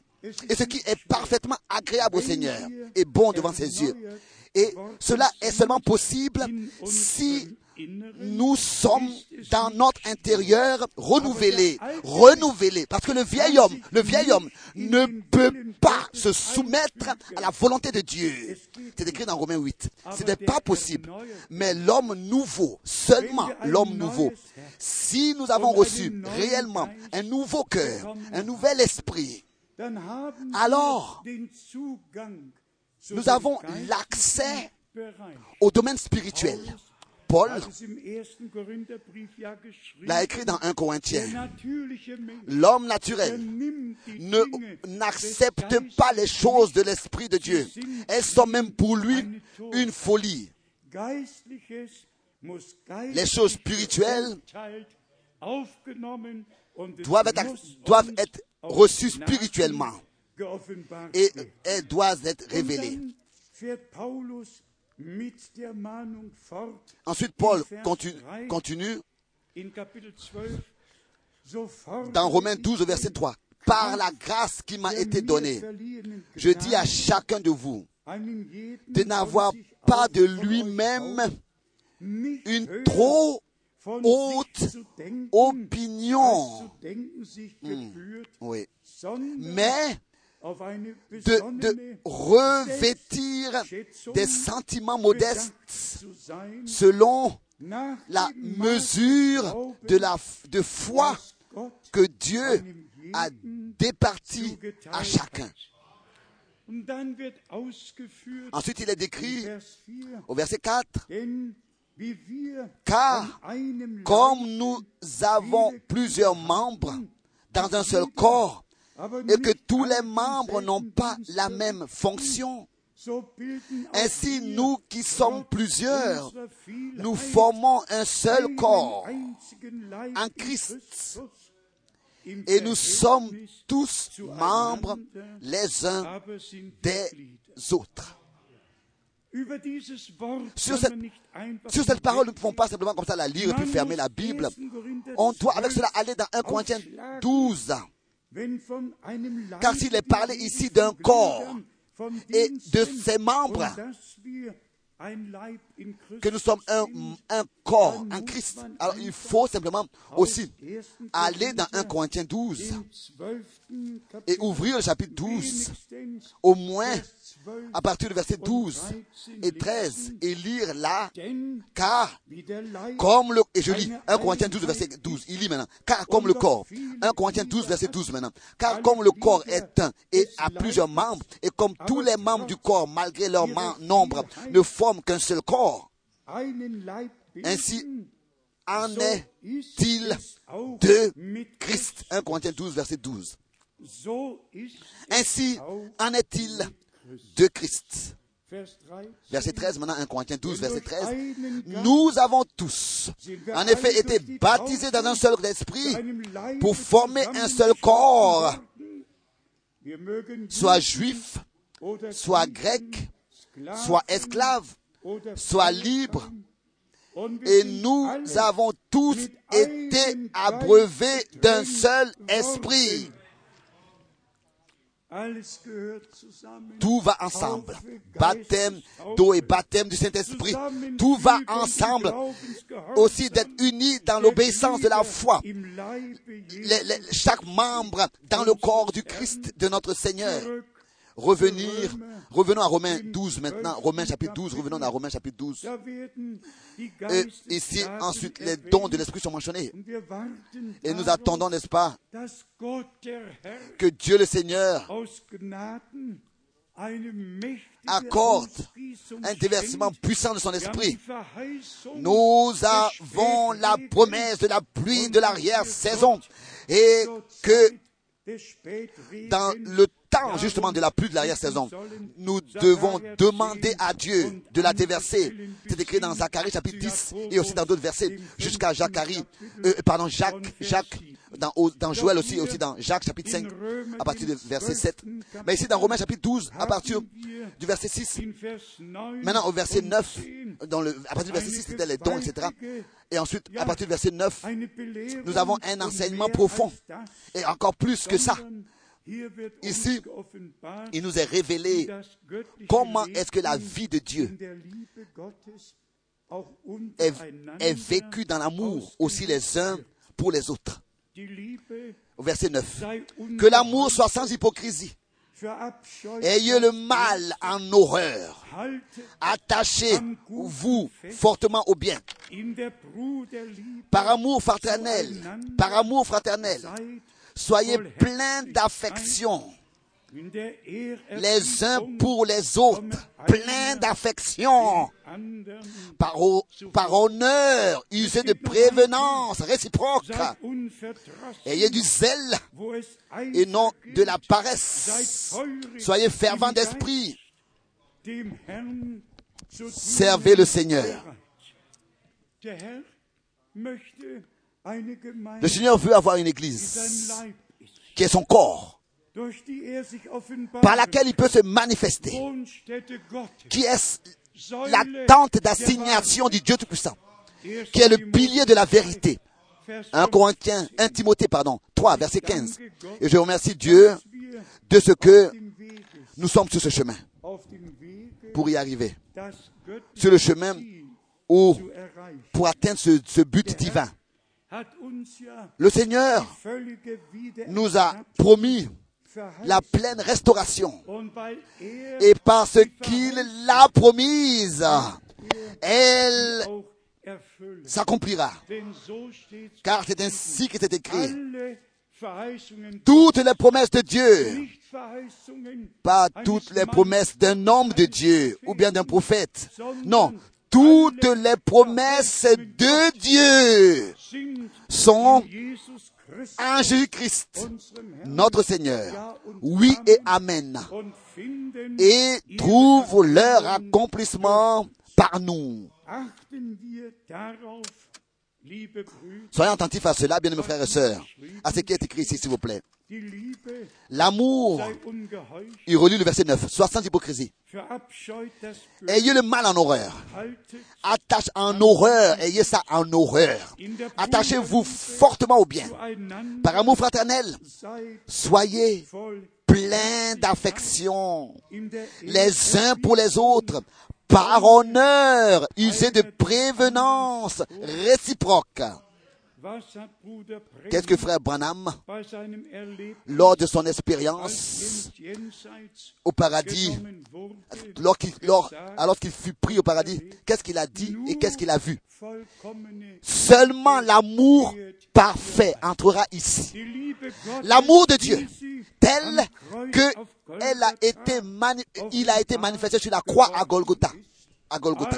Et ce qui est parfaitement agréable au Seigneur et bon devant ses yeux. Et cela est seulement possible si nous sommes dans notre intérieur renouvelés, renouvelés. Parce que le vieil homme, le vieil homme ne peut pas se soumettre à la volonté de Dieu. C'est écrit dans Romains 8. Ce n'est pas possible. Mais l'homme nouveau, seulement l'homme nouveau, si nous avons reçu réellement un nouveau cœur, un nouvel esprit, alors nous avons l'accès au domaine spirituel. Paul l'a écrit dans 1 Corinthiens. L'homme naturel n'accepte pas les choses de l'Esprit de Dieu. Elles sont même pour lui une folie. Les choses spirituelles doivent être, doivent être reçues spirituellement et elles doivent être révélées. Ensuite, Paul continue, continue dans Romains 12, verset 3. Par la grâce qui m'a été donnée, je dis à chacun de vous de n'avoir pas de lui-même une trop haute opinion. Hmm, oui. Mais de, de, revêtir des sentiments modestes selon la mesure de la de foi que Dieu a départi à chacun. Ensuite, il est décrit au verset 4, car comme nous avons plusieurs membres dans un seul corps, et que tous les membres n'ont pas la même fonction. Ainsi, nous qui sommes plusieurs, nous formons un seul corps en Christ. Et nous sommes tous membres les uns des autres. Sur cette, sur cette parole, nous ne pouvons pas simplement comme ça la lire et puis fermer la Bible. On doit avec cela aller dans 1 Corinthiens 12 car s'il est parlé ici d'un corps et de ses membres, que nous sommes un, un corps en Christ. Alors il faut simplement aussi aller dans 1 Corinthiens 12 et ouvrir le chapitre 12, au moins à partir du verset 12 et 13, et lire là, car comme le, et je lis 1 Corinthiens 12, verset 12, il lit maintenant, car comme le corps, 1 Corinthiens 12, verset 12 maintenant, car comme le corps est un et a plusieurs membres, et comme tous les membres du corps, malgré leur nombre, ne forment qu'un seul corps, ainsi en est-il de Christ. 1 Corinthiens 12, verset 12. Ainsi en est-il de Christ. Verset 13, maintenant 1 Corinthiens 12, verset 13. Nous avons tous, en effet, été baptisés dans un seul esprit pour former un seul corps, soit juif, soit grec, soit esclave, soit libre. Et nous avons tous été abreuvés d'un seul esprit. Tout va ensemble. Baptême d'eau et baptême du Saint-Esprit. Tout va ensemble. Aussi d'être unis dans l'obéissance de la foi. Chaque membre dans le corps du Christ de notre Seigneur. Revenir, revenons à Romains 12 maintenant. Romains chapitre 12, revenons à Romains chapitre 12. Da werden die Et ici, ensuite, les dons de l'Esprit sont mentionnés. Et nous attendons, n'est-ce pas, que Dieu le Seigneur accorde un déversement puissant de son esprit. Nous avons la promesse de la pluie de l'arrière-saison et que dans le justement de la pluie de l'arrière-saison, nous devons demander à Dieu de la déverser. C'est écrit dans Zacharie chapitre 10 et aussi dans d'autres versets jusqu'à Zacharie, euh, pardon, Jacques, Jacques, dans, Joël aussi, aussi dans Jacques chapitre 5 à partir du verset 7. Mais ici dans Romains chapitre 12 à partir du verset 6. in Vers 9 Maintenant au verset und 9, 10 dans le, à partir du verset 6 c'était les dons, etc. Et ensuite à partir du verset 9, eine Belehrung nous avons un enseignement profond. Et encore plus que ça, Ici, il nous est révélé comment est-ce que la vie de Dieu est, est vécue dans l'amour aussi les uns pour les autres. Verset 9. sei Que l'amour soit sans hypocrisie. Ayez le mal en horreur. Attachez-vous fortement au bien. Par amour fraternel. Par amour fraternel. Soyez pleins d'affection les uns pour les autres. Pleins d'affection. Par, honneur. Usez de prévenance réciproque. Ayez du zèle et non de la paresse. Soyez fervents d'esprit. Servez le Seigneur. Le Seigneur veut avoir une église qui est son corps, par laquelle il peut se manifester, qui est la tente d'assignation du Dieu Tout-Puissant, qui est le pilier de la vérité. Vers 1 5. Corinthiens, 1 Timothée, pardon, 3, verset 15. Et je remercie Dieu de ce que nous sommes sur ce chemin pour y arriver. Sur le chemin où, pour atteindre ce, but divin, le Seigneur nous a promis la pleine restauration. Et parce qu'il l'a promise, elle s'accomplira. Car c'est ainsi que c'est écrit. Toutes les promesses de Dieu, pas toutes les promesses d'un homme de Dieu ou bien d'un prophète. Non, toutes les promesses de Dieu sont en Jésus-Christ, notre Seigneur. Oui et Amen. Et trouvent leur accomplissement par nous. Soyez attentifs à cela, bien mes frères et sœurs, à ce qui est écrit ici, s'il vous plaît. L'amour, il relit le verset 9, soit sans hypocrisie. Ayez le mal en horreur. Attache en horreur, ayez ça en horreur. Attachez-vous fortement au bien. Par amour fraternel, soyez pleins d'affection les uns pour les autres. Par honneur, usez de prévenance réciproque. Qu'est-ce que frère Branham, lors de son expérience au paradis, genommen wurde, lors qu'il- lors- alors qu'il fut pris au paradis, qu'est-ce qu'il a dit et qu'est-ce qu'il a vu? Seulement l'amour parfait entrera ici. L'amour de Dieu, tel que elle a été mani- il a été manifesté sur la croix à Golgotha. À Golgotha.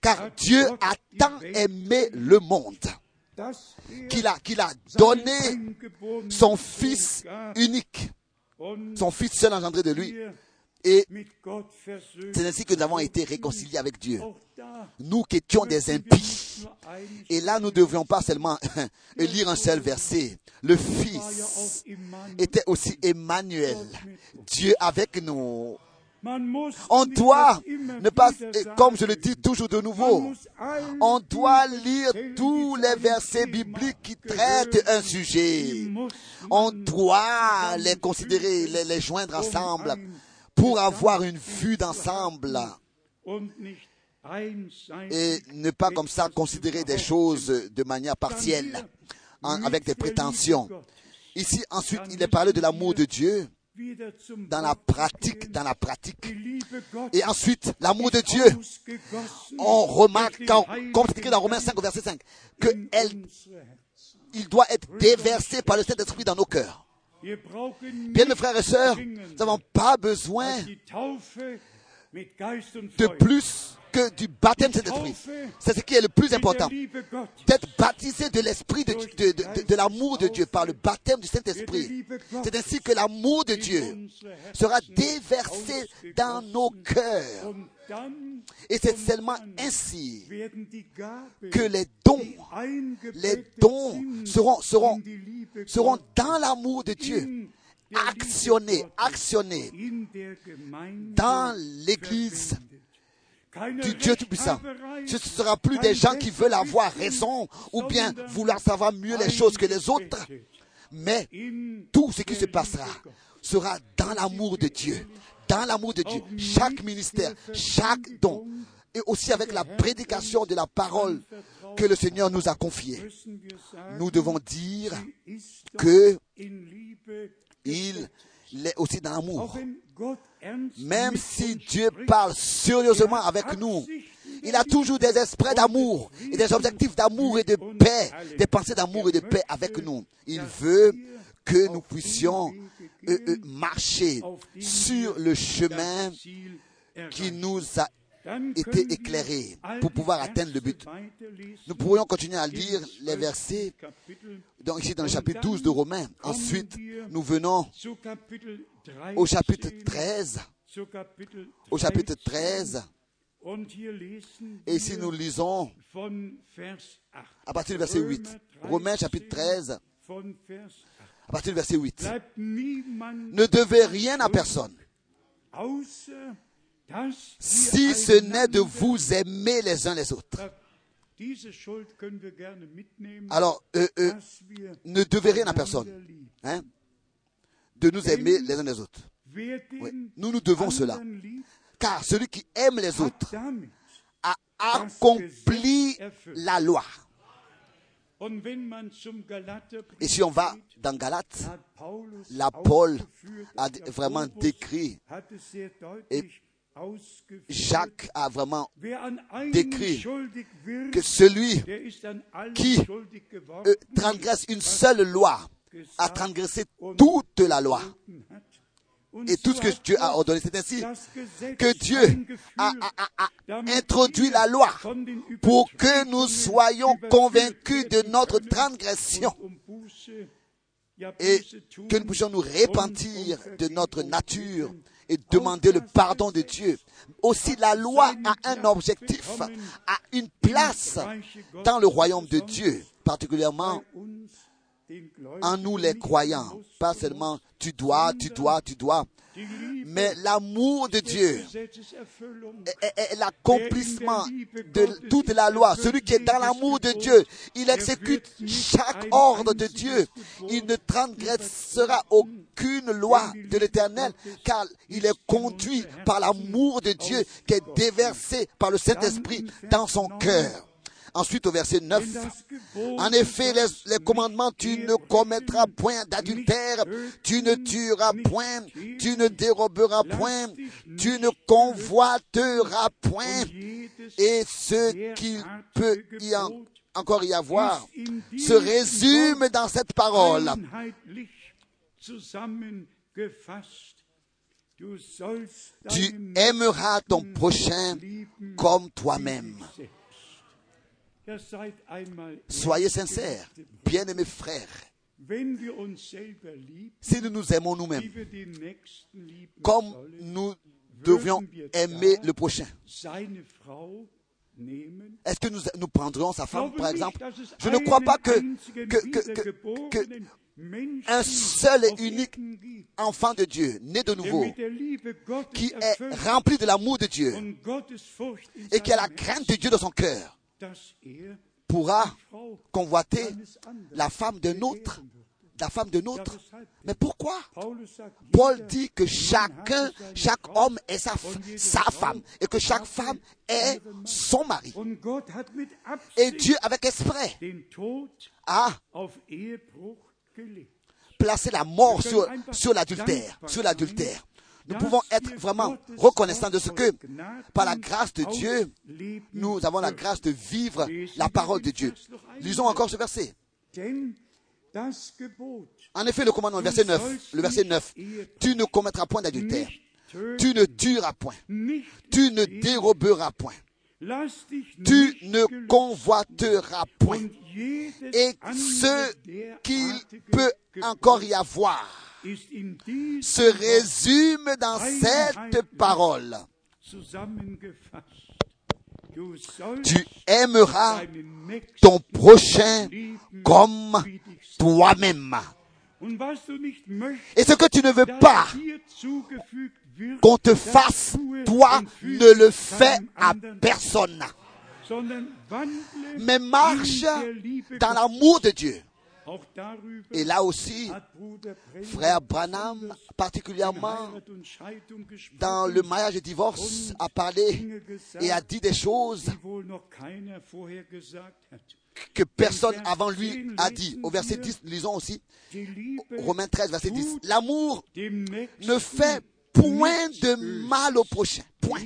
Car Dieu a tant aimé le monde qu'il a, qu'il a donné son Fils unique, son Fils seul engendré de lui. Et c'est ainsi que nous avons été réconciliés avec Dieu. Nous qui étions des impies. Et là, nous ne devrions pas seulement lire un seul verset. Le Fils était aussi Emmanuel, Dieu avec nous. On doit ne pas, comme je le dis toujours de nouveau, on doit lire tous les versets bibliques qui traitent un sujet. On doit les considérer, les, les joindre ensemble pour avoir une vue d'ensemble et ne pas comme ça considérer des choses de manière partielle, avec des prétentions. Ici, ensuite, il est parlé de l'amour de Dieu dans la pratique, dans la pratique. Et ensuite, l'amour de Dieu, on remarque, quand, comme c'est écrit dans Romains 5, verset 5, que elle, il doit être déversé par le Saint-Esprit dans nos cœurs. Bien, mes frères et sœurs, nous n'avons pas besoin de plus que du baptême Saint-Esprit. C'est ce qui est le plus important. D'être baptisé de l'Esprit de, de, de, de l'amour de Dieu par le baptême du Saint-Esprit. C'est ainsi que l'amour de Dieu sera déversé dans nos cœurs. Et c'est seulement ainsi que les dons, les dons seront, seront, seront dans l'amour de Dieu actionnés, actionnés dans l'Église du Dieu Tout-Puissant. Ce ne sera plus des gens qui veulent avoir raison ou bien vouloir savoir mieux les choses que les autres, mais tout ce qui se passera sera dans l'amour de Dieu. Dans l'amour de Dieu. Chaque ministère, chaque don, et aussi avec la prédication de la parole que le Seigneur nous a confiée. Nous devons dire que il est aussi dans l'amour. Même si Dieu parle sérieusement avec nous, il a toujours des esprits d'amour et des objectifs d'amour et de paix, des pensées d'amour et de paix avec nous. Il veut que nous puissions euh, euh, marcher sur le chemin qui nous a été éclairé pour pouvoir atteindre le but. Nous pourrions continuer à lire les versets ici dans le chapitre 12 de Romains. Ensuite, nous venons au chapitre 13. Au chapitre 13. Et ici nous lisons à partir du verset 8. Romains chapitre 13. À partir du verset 8. Ne devez rien à personne si ce n'est de vous aimer les uns les autres. Alors, euh, euh, ne devez rien à personne. Hein, de nous aimer les uns les autres. Nous nous devons cela. Car celui qui aime les autres a accompli la loi. Et si on va dans Galate, la Paul a vraiment décrit et Jacques a vraiment décrit que celui qui euh, transgresse une seule loi a transgressé toute la loi et tout ce que Dieu a ordonné. C'est ainsi que Dieu a, introduit la loi pour que nous soyons convaincus de notre transgression et que nous puissions nous repentir de notre nature et demander le pardon de Dieu. Aussi, la loi a un objectif, a une place dans le royaume de Dieu, particulièrement en nous les croyants. Pas seulement tu dois, tu dois, tu dois, mais l'amour de Dieu est, l'accomplissement de toute la loi. Celui qui est dans l'amour de Dieu, il exécute chaque ordre de Dieu. Il ne transgressera aucune loi de l'éternel, car il est conduit par l'amour de Dieu qui est déversé par le Saint-Esprit dans son cœur. Ensuite, au verset 9, en effet, les, commandements, tu ne commettras point d'adultère, tu ne tueras point, tu ne déroberas point, tu ne convoiteras point, et ce qu'il peut y encore y avoir se résume dans cette parole. Tu aimeras ton prochain comme toi-même. Soyez sincères, bien-aimés frères. Si nous nous aimons nous-mêmes, comme nous devions aimer le prochain, est-ce que nous, nous prendrions sa femme, par exemple? Je ne crois pas que, que, que, un seul et unique enfant de Dieu, né de nouveau, qui est rempli de l'amour de Dieu et qui a la crainte de Dieu dans son cœur, pourra convoiter la femme d'un autre, la femme d'un autre. Mais pourquoi? Paul dit que chacun, chaque homme est sa, femme et que chaque femme est son mari. Et Dieu, avec exprès, a placé la mort sur l'adultère, sur l'adultère. Nous pouvons être vraiment reconnaissants de ce que, par la grâce de Dieu, nous avons la grâce de vivre la parole de Dieu. Lisons encore ce verset. En effet, le commandement, le verset 9, le verset 9, tu ne commettras point d'adultère, tu ne tueras point, tu ne déroberas point, tu ne convoiteras point, et ce qu'il peut encore y avoir se résume dans cette parole. Tu aimeras ton prochain comme toi-même. Et ce que tu ne veux pas qu'on te fasse, toi ne le fais à personne. Mais marche dans l'amour de Dieu. Et là aussi, frère Branham, particulièrement dans le mariage et divorce, a parlé et a dit des choses que personne avant lui a dit. Au verset 10, lisons aussi, Romains 13, verset 10. L'amour ne fait point de mal au prochain. Point.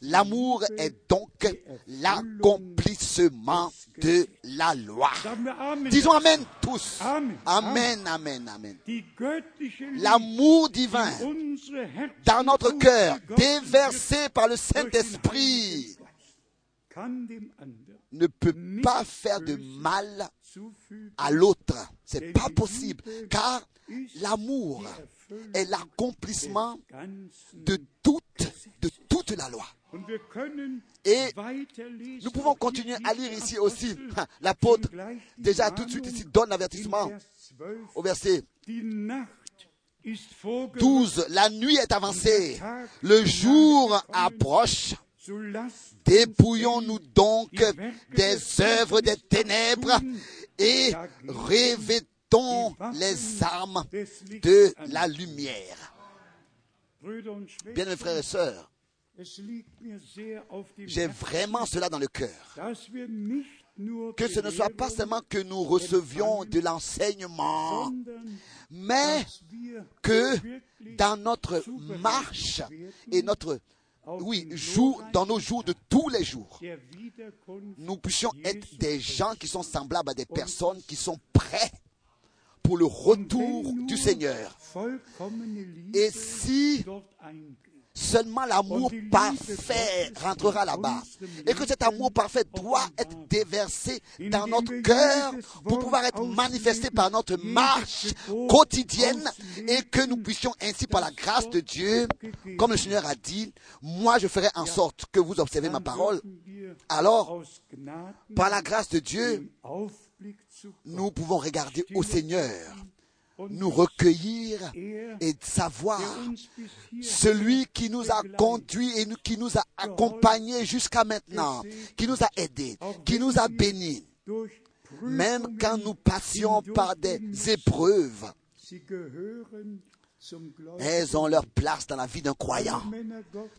L'amour est donc l'accomplissement de la loi. Disons Amen tous. Amen, Amen, Amen. L'amour divin dans notre cœur, déversé par le Saint-Esprit, ne peut pas faire de mal à l'autre. C'est pas possible, car l'amour est l'accomplissement de toute, de toute la loi. Et nous pouvons continuer à lire ici aussi. L'apôtre, déjà tout de suite ici, donne l'avertissement au verset 12. La nuit est avancée, le jour approche. Dépouillons-nous donc des œuvres des ténèbres et revêtons les armes de la lumière. Bien mes frères et sœurs, j'ai vraiment cela dans le cœur. Que ce ne soit pas seulement que nous recevions de l'enseignement, mais que dans notre marche et notre oui, jour, dans nos jours de tous les jours, nous puissions être des gens qui sont semblables à des personnes qui sont prêts pour le retour du Seigneur. Et si seulement l'amour parfait rentrera là-bas. Et que cet amour parfait doit être déversé dans notre cœur pour pouvoir être manifesté par notre marche quotidienne et que nous puissions ainsi par la grâce de Dieu, comme le Seigneur a dit, moi je ferai en sorte que vous observez ma parole. Alors, par la grâce de Dieu, nous pouvons regarder au Seigneur nous recueillir et savoir celui qui nous a conduits et qui nous a accompagnés jusqu'à maintenant, qui nous a aidés, qui nous a bénis, même quand nous passions par des épreuves. Elles ont leur place dans la vie d'un croyant.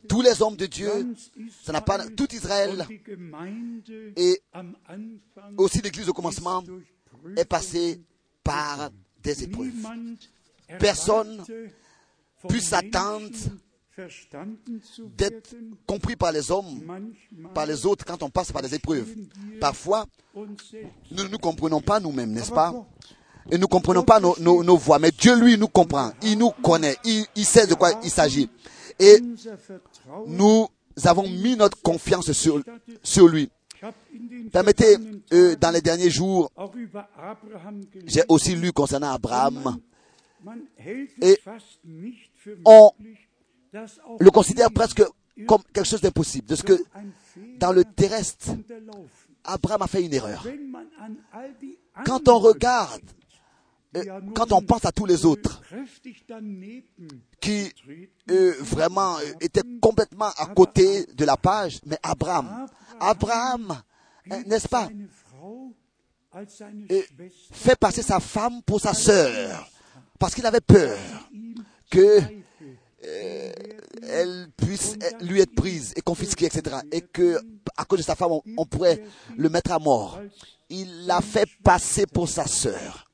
Tous les hommes de Dieu, ça n'a pas tout Israël et aussi l'Église au commencement est passé par des épreuves. Personne puisse s'attendre d'être compris par les hommes, par les autres quand on passe par des épreuves. Parfois, nous ne nous comprenons pas nous-mêmes, n'est-ce pas? Et nous ne comprenons pas nos, nos, voix. Mais Dieu, lui, nous comprend. Il nous connaît. Il, il sait de quoi il s'agit. Et nous avons mis notre confiance sur, sur lui. Permettez, euh, dans les derniers jours, j'ai aussi lu concernant Abraham. Et on le considère presque comme quelque chose d'impossible. Parce que dans le terrestre, Abraham a fait une erreur. Quand on regarde euh, quand on pense à tous les autres qui euh, vraiment euh, étaient complètement à côté de la page, mais Abraham, Abraham, hein, n'est-ce pas, euh, fait passer sa femme pour sa sœur, parce qu'il avait peur que euh, elle puisse euh, lui être prise et confisquée, etc. Et que, à cause de sa femme, on, on pourrait le mettre à mort. Il l'a fait passer pour sa sœur.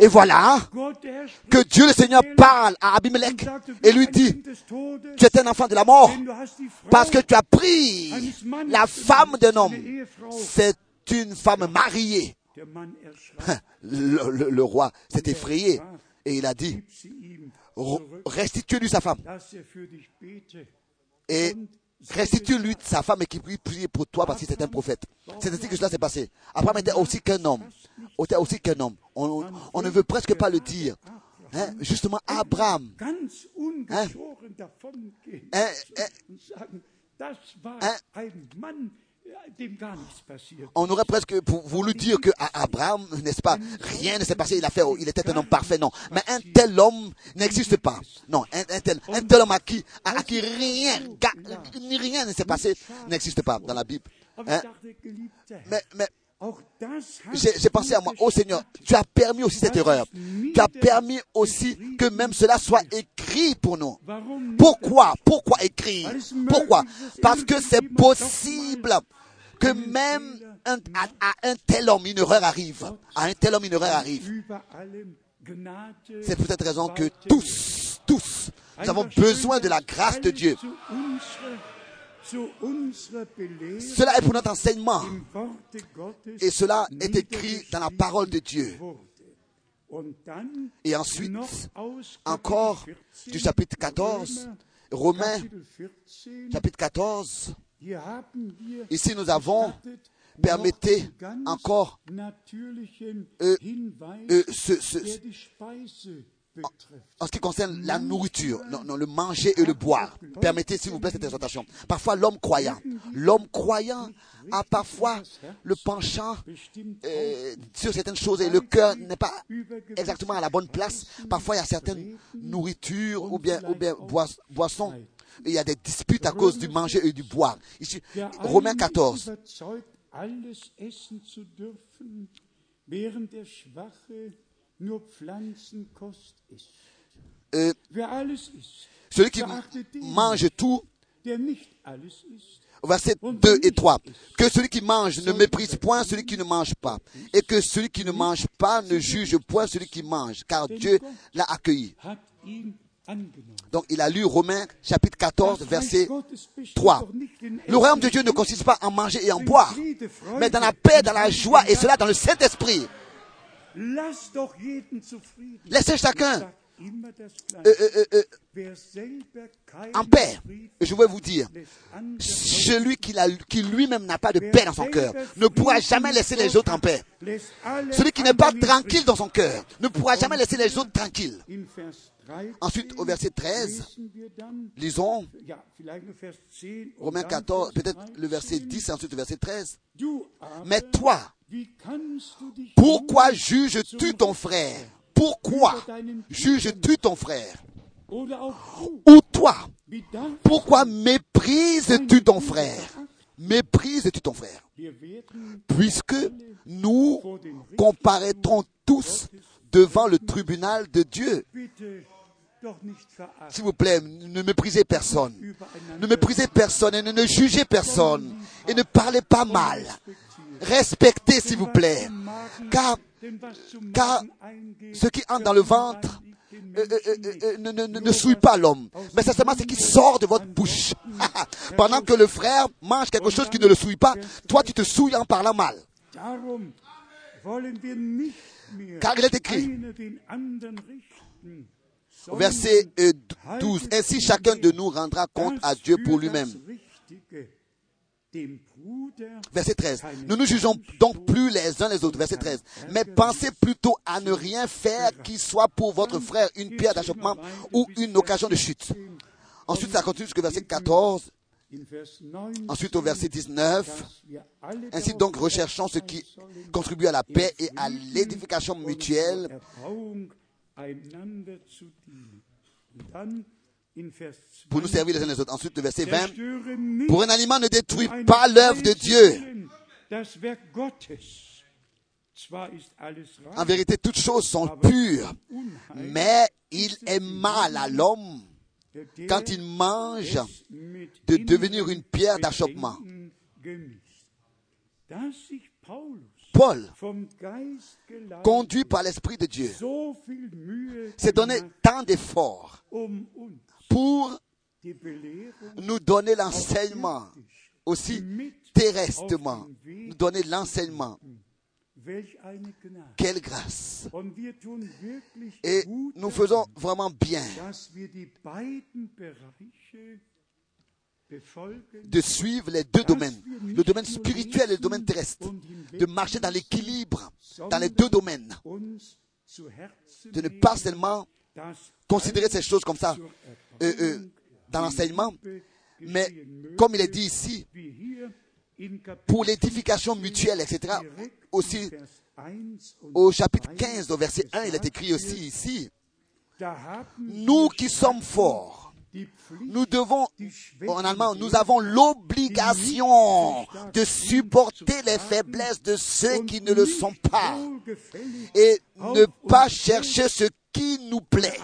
Et voilà que Dieu le Seigneur parle à Abimelech et lui dit, tu es un enfant de la mort parce que tu as pris la femme d'un homme. C'est une femme mariée. Erschrak, Le, roi s'est effrayé et il a dit, restitue-lui sa femme et restitue-lui sa femme et qu'il puisse prier pour toi parce que c'est un prophète. C'est ainsi que cela s'est passé. Abraham était aussi qu'un homme. Était aussi qu'un homme. On, on ne veut presque pas le dire. Hein, Justement, Abraham, davongehen Hein, hein? On aurait presque voulu dire que à Abraham, n'est-ce pas, rien ne s'est passé, il a fait, il était un homme parfait, non. Mais un tel homme n'existe pas. Non, un, tel, un tel homme à qui, à, qui rien, rien ne s'est passé, n'existe pas dans la Bible. Hein? Mais, mais j'ai pensé à moi, oh Seigneur, tu as permis aussi cette erreur. Tu as permis aussi que même cela soit écrit pour nous. Pourquoi? Pourquoi écrire? Pourquoi? Parce que c'est possible que même un- à, à un tel homme une erreur arrive. À un tel homme une erreur arrive. C'est pour cette raison que tous, tous, nous avons besoin de la grâce de Dieu. Cela est pour notre enseignement. Et cela est écrit dans la parole de Dieu. Et ensuite, encore Kapitel 14, du chapitre 14, Römer, Romains, Kapitel 14, chapitre 14. hier haben wir Ici, nous avons, permettez encore, euh, euh, ce- ce- en ce qui concerne la nourriture, non, le manger et le boire. Permettez, s'il vous plaît, cette exhortation. Parfois, l'homme croyant, l'homme croyant a parfois le penchant euh, sur certaines choses et le cœur n'est pas exactement à la bonne place. Parfois, il y a certaines nourritures ou bien, ou bien boi- boissons. Il y a des disputes à cause du manger et du boire. Ici, Romains eine ist 14. Celui qui mange tout, versets 2 et 3, que celui qui mange ne méprise point celui qui ne mange pas, et que celui qui ne mange pas ne juge point celui qui mange, car Dieu l'a accueilli. Donc il a lu Romains chapitre 14, Das Reich verset Gottes besteht 3. doch nicht in Le royaume de Dieu ne consiste pas en manger et en boire, mais dans la paix, dans la joie, et cela dans le Saint-Esprit. Laissez chacun euh, euh, euh, euh, Wer selber keinen en paix. Je vais vous dire, celui qui, lui-même n'a pas de paix dans son cœur ne pourra jamais laisser les autres en paix. Celui qui n'est pas tranquille dans son cœur ne pourra jamais laisser les autres tranquilles. In Vers 13 Ensuite, au verset 13, lesen wir dann, lisons ja, vielleicht nur Vers 10 und Romains dann 14, Vers peut-être le verset 13. 10 et ensuite le verset 13. Du aber, Mais toi, pourquoi juges-tu ton frère? Pourquoi juges-tu ton frère? Ou toi, pourquoi méprises-tu ton frère? Méprises-tu ton frère? Puisque nous comparaîtrons tous devant le tribunal de Dieu. S'il vous plaît, ne méprisez personne. Ne méprisez personne et ne, ne jugez personne. Et ne parlez pas mal. Respectez, s'il vous plaît. Car car ce qui entre dans le ventre euh, euh, euh, ne, ne, ne, souille pas l'homme. Mais c'est seulement ce qui sort de votre bouche. Pendant que le frère mange quelque chose qui ne le souille pas, toi tu te souilles en parlant mal. Car il est écrit, verset euh, 12, Ainsi chacun de nous rendra compte à Dieu pour lui-même. Verset 13. Nous ne jugeons donc plus les uns les autres. Verset 13. Mais pensez plutôt à ne rien faire qui soit pour votre frère une pierre d'achoppement ou une occasion de chute. Ensuite, ça continue jusqu'au verset 14. Ensuite, au verset 19, ainsi donc recherchons ce qui contribue à la paix et à l'édification mutuelle. Pour nous servir les uns les autres. Ensuite, le verset 20. Pour un aliment ne détruit pas l'œuvre de Dieu. En vérité, toutes choses sont pures, mais il est mal à l'homme quand il mange de devenir une pierre d'achoppement. Paul, conduit par l'Esprit de Dieu, s'est donné tant d'efforts pour nous donner l'enseignement, aussi terresтрement, nous donner l'enseignement. Quelle grâce. Et nous faisons vraiment bien de suivre les deux domaines, le domaine spirituel et le domaine terrestre, de marcher dans l'équilibre dans les deux domaines, de ne pas seulement considérer ces choses comme ça euh, euh, dans l'enseignement, mais comme il est dit ici, pour l'édification mutuelle, etc. Aussi, au chapitre 15, au verset 1, il est écrit aussi ici, nous qui sommes forts, nous devons, en allemand, nous avons l'obligation de supporter les faiblesses de ceux qui ne le sont pas et ne pas chercher ce qui nous plaît.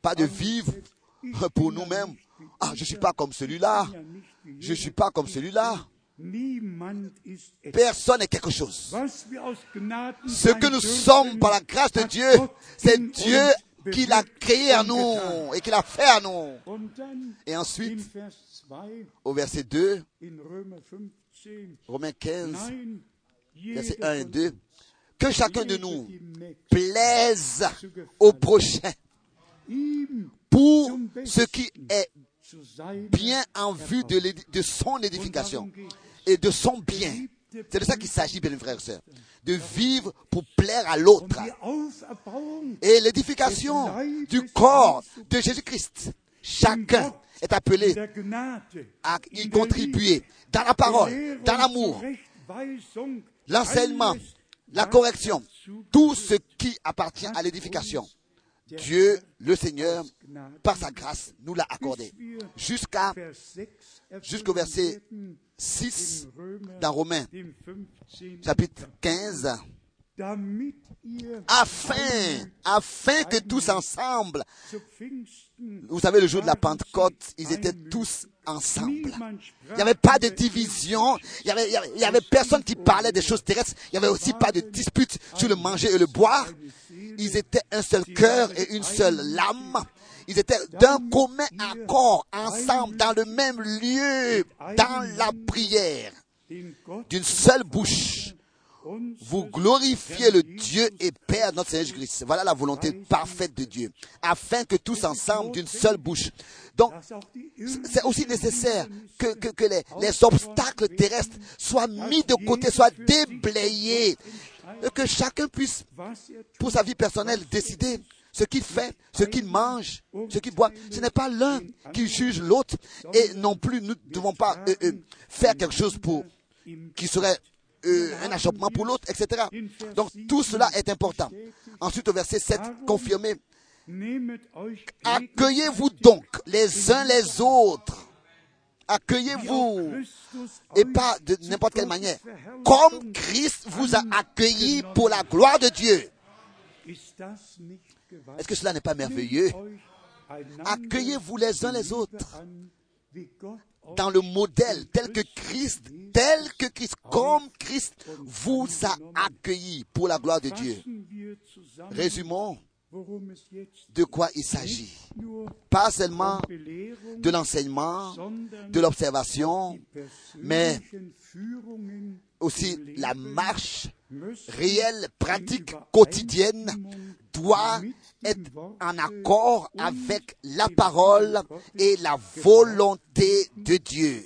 Pas de vivre pour nous-mêmes. Ah, je ne suis pas comme celui-là. Je ne suis pas comme celui-là. Personne n'est quelque chose. Ce que nous sommes par la grâce de Dieu, c'est Dieu qui l'a créé en nous et qui l'a fait à nous. Et ensuite, au verset 2, Romains 15, verset 1 et 2, que chacun de nous plaise au prochain pour ce qui est bien en vue de, de son édification et de son bien. C'est de ça qu'il s'agit, bien frères. De vivre pour plaire à l'autre. Et l'édification du corps de Jésus-Christ. Chacun est appelé à y contribuer dans la parole, dans l'amour, l'enseignement, la correction, tout ce qui appartient à l'édification. Dieu, le Seigneur, par sa grâce, nous l'a accordé. Jusqu'à, jusqu'au verset 6 dans Romains, chapitre 15, afin, afin que tous ensemble, vous savez, le jour de la Pentecôte, ils étaient tous ensemble. Il n'y avait pas de division, il n'y avait, il y avait personne qui parlait des choses terrestres, il n'y avait aussi pas de dispute sur le manger et le boire. Ils étaient un seul cœur et une seule lame. Ils étaient d'un commun accord, ensemble, dans le même lieu, dans la prière, d'une seule bouche. Vous glorifiez le Dieu et Père notre Seigneur Jésus-Christ. Voilà la volonté parfaite de Dieu. Afin que tous ensemble, d'une seule bouche. Donc, c'est aussi nécessaire que, que, les, les obstacles terrestres soient mis de côté, soient déblayés. Que chacun puisse, pour sa vie personnelle, décider ce qu'il fait, ce qu'il mange, ce qu'il boit. Ce n'est pas l'un qui juge l'autre et non plus nous ne devons pas euh, euh, faire quelque chose pour qui serait euh, un achoppement pour l'autre, etc. Donc tout cela est important. Ensuite au verset 7, confirmé. Accueillez-vous donc les uns les autres. Accueillez-vous. Et pas de n'importe quelle manière. Comme Christ vous a accueilli pour la gloire de Dieu. Est-ce que cela n'est pas merveilleux? Accueillez-vous les uns les autres dans le modèle tel que Christ, tel que Christ, comme Christ vous a accueilli pour la gloire de Dieu. Résumons de quoi il s'agit. Pas seulement de l'enseignement, de l'observation, mais aussi la marche réelle, pratique, quotidienne doit être en accord avec la parole et la volonté de Dieu.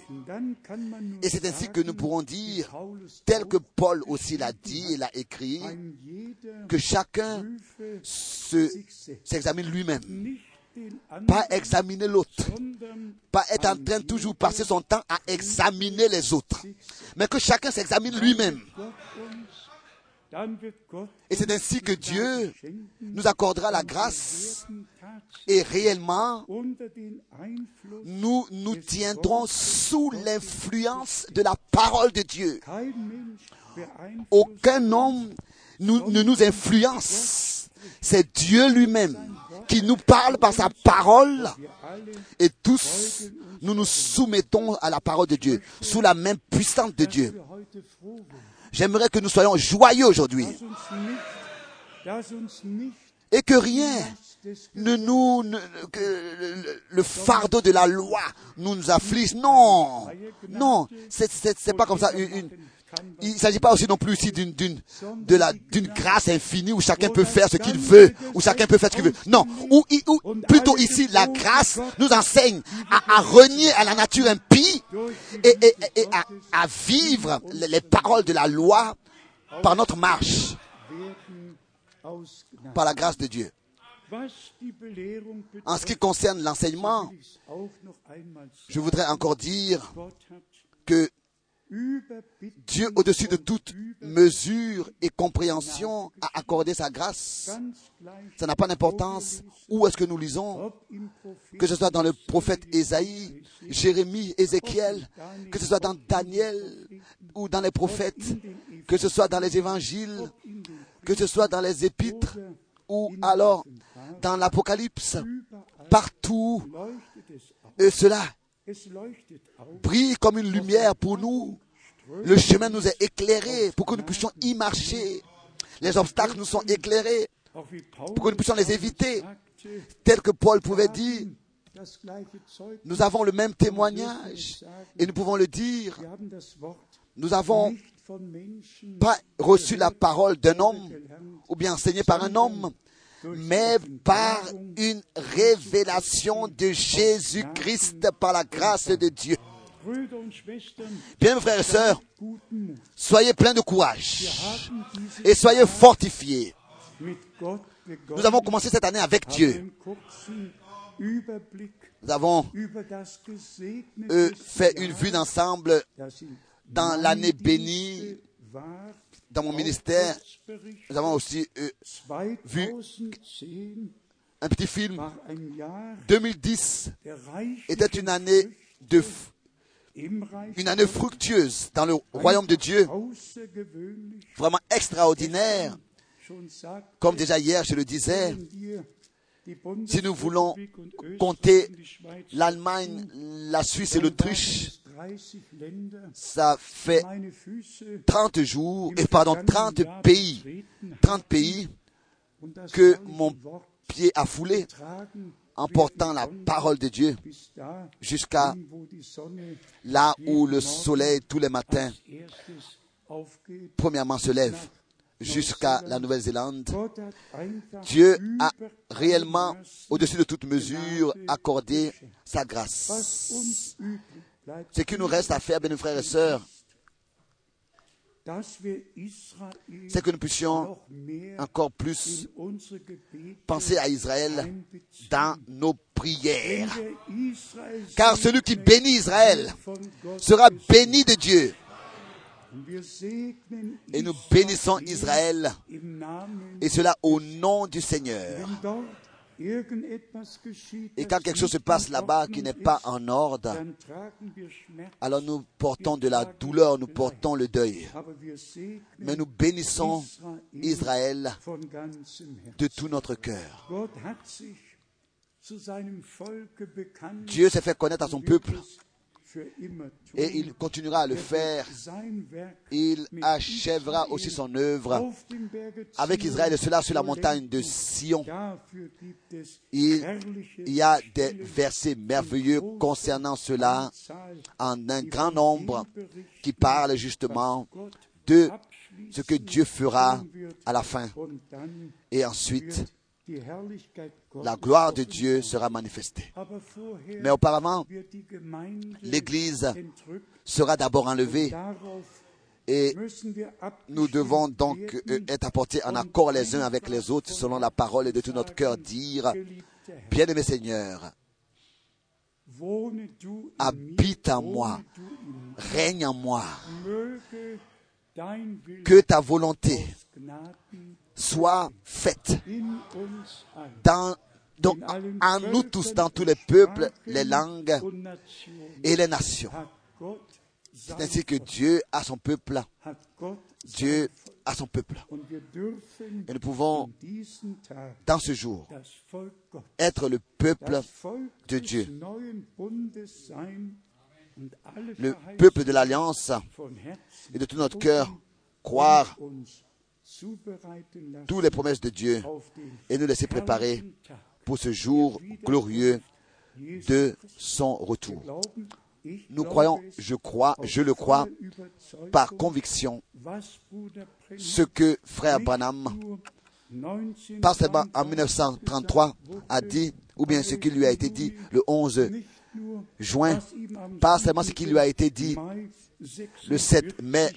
Et c'est ainsi que nous pourrons dire, tel que Paul aussi l'a dit et l'a écrit, que chacun s'examine lui-même. pas examiner l'autre, pas être en train de toujours passer son temps à examiner les autres, mais que chacun s'examine lui-même. Et c'est ainsi que Dieu nous accordera la grâce et réellement nous nous tiendrons sous l'influence de la parole de Dieu. Aucun homme ne nous influence. C'est Dieu lui-même qui nous parle par sa parole et tous nous nous soumettons à la parole de Dieu, sous la main puissante de Dieu. J'aimerais que nous soyons joyeux aujourd'hui et que rien ne nous, que le, fardeau de la loi nous, nous afflige. Non, non, c'est pas comme ça. Une, il ne s'agit pas aussi non plus ici d'une d'une de la d'une grâce infinie où chacun peut faire ce qu'il veut, où chacun peut faire ce qu'il veut. Non, ou, plutôt ici la grâce nous enseigne à, renier à la nature impie et, et, et à, à, vivre les, paroles de la loi par notre marche, par la grâce de Dieu. En ce qui concerne l'enseignement, je voudrais encore dire que Dieu, au-dessus de toute mesure et compréhension, a accordé sa grâce. Ça n'a pas d'importance où est-ce que nous lisons, que ce soit dans le prophète Ésaïe, Jérémie, Ézéchiel, que ce soit dans Daniel ou dans les prophètes, que ce soit dans les évangiles, que ce soit dans les épîtres ou alors dans l'Apocalypse, partout. Et cela brille comme une lumière pour nous. Le chemin nous est éclairé pour que nous puissions y marcher. Les obstacles nous sont éclairés pour que nous puissions les éviter. Tel que Paul pouvait dire, nous avons le même témoignage et nous pouvons le dire. Nous n'avons pas reçu la parole d'un homme ou bien enseigné par un homme, mais par une révélation de Jésus-Christ par la grâce de Dieu. Bien, frères et sœurs, soyez pleins de courage et soyez fortifiés. Nous avons commencé cette année avec Dieu. Nous avons euh, fait une vue d'ensemble dans l'année bénie dans mon ministère, nous avons aussi euh, vu un petit film. 2010 était une année de une année fructueuse dans le royaume de Dieu, vraiment extraordinaire. Comme déjà hier, je le disais, si nous voulons compter l'Allemagne, la Suisse et l'Autriche, ça fait 30 jours, et pardon, 30 pays, 30 pays que mon pied a foulé en portant la parole de Dieu jusqu'à là où le soleil tous les matins, premièrement, se lève jusqu'à la Nouvelle-Zélande. Dieu a réellement, au-dessus de toute mesure, accordé sa grâce. Ce qui nous reste à faire, bien frères et sœurs, c'est que nous puissions encore plus penser à Israël dans nos prières. Car celui qui bénit Israël sera béni de Dieu. Et nous bénissons Israël, et cela au nom du Seigneur. Et quand quelque chose se passe là-bas qui n'est pas en ordre, alors nous portons de la douleur, nous portons le deuil. Mais nous bénissons Israël de tout notre cœur. Dieu s'est fait connaître à son peuple et il continuera à le faire. Il achèvera aussi son œuvre avec Israël et cela sur la montagne de Sion. Il y a des versets merveilleux concernant cela en un grand nombre qui parlent justement de ce que Dieu fera à la fin. Et ensuite, la gloire de Dieu sera manifestée. Mais auparavant, l'Église sera d'abord enlevée et nous devons donc euh, être apportés en accord les uns avec les autres selon la parole de tout notre cœur dire Bien-aimé Seigneur, habite en moi, règne en moi, que ta volonté soit faite dans, donc, en nous tous, dans tous les peuples, les langues et les nations. C'est ainsi que Dieu a son peuple, Dieu a son peuple. Et nous pouvons, dans ce jour, être le peuple, de Dieu. le peuple de l'Alliance et de tout notre cœur, croire toutes les promesses de Dieu et nous laisser préparer pour ce jour glorieux de son retour. Nous croyons, je crois, je le crois par conviction ce que frère Branham, nur 1933 pas seulement en 1933, a dit, ou bien ce qui lui a été dit le 11 nicht nur juin, pas seulement ce qui lui a été dit le 7 mai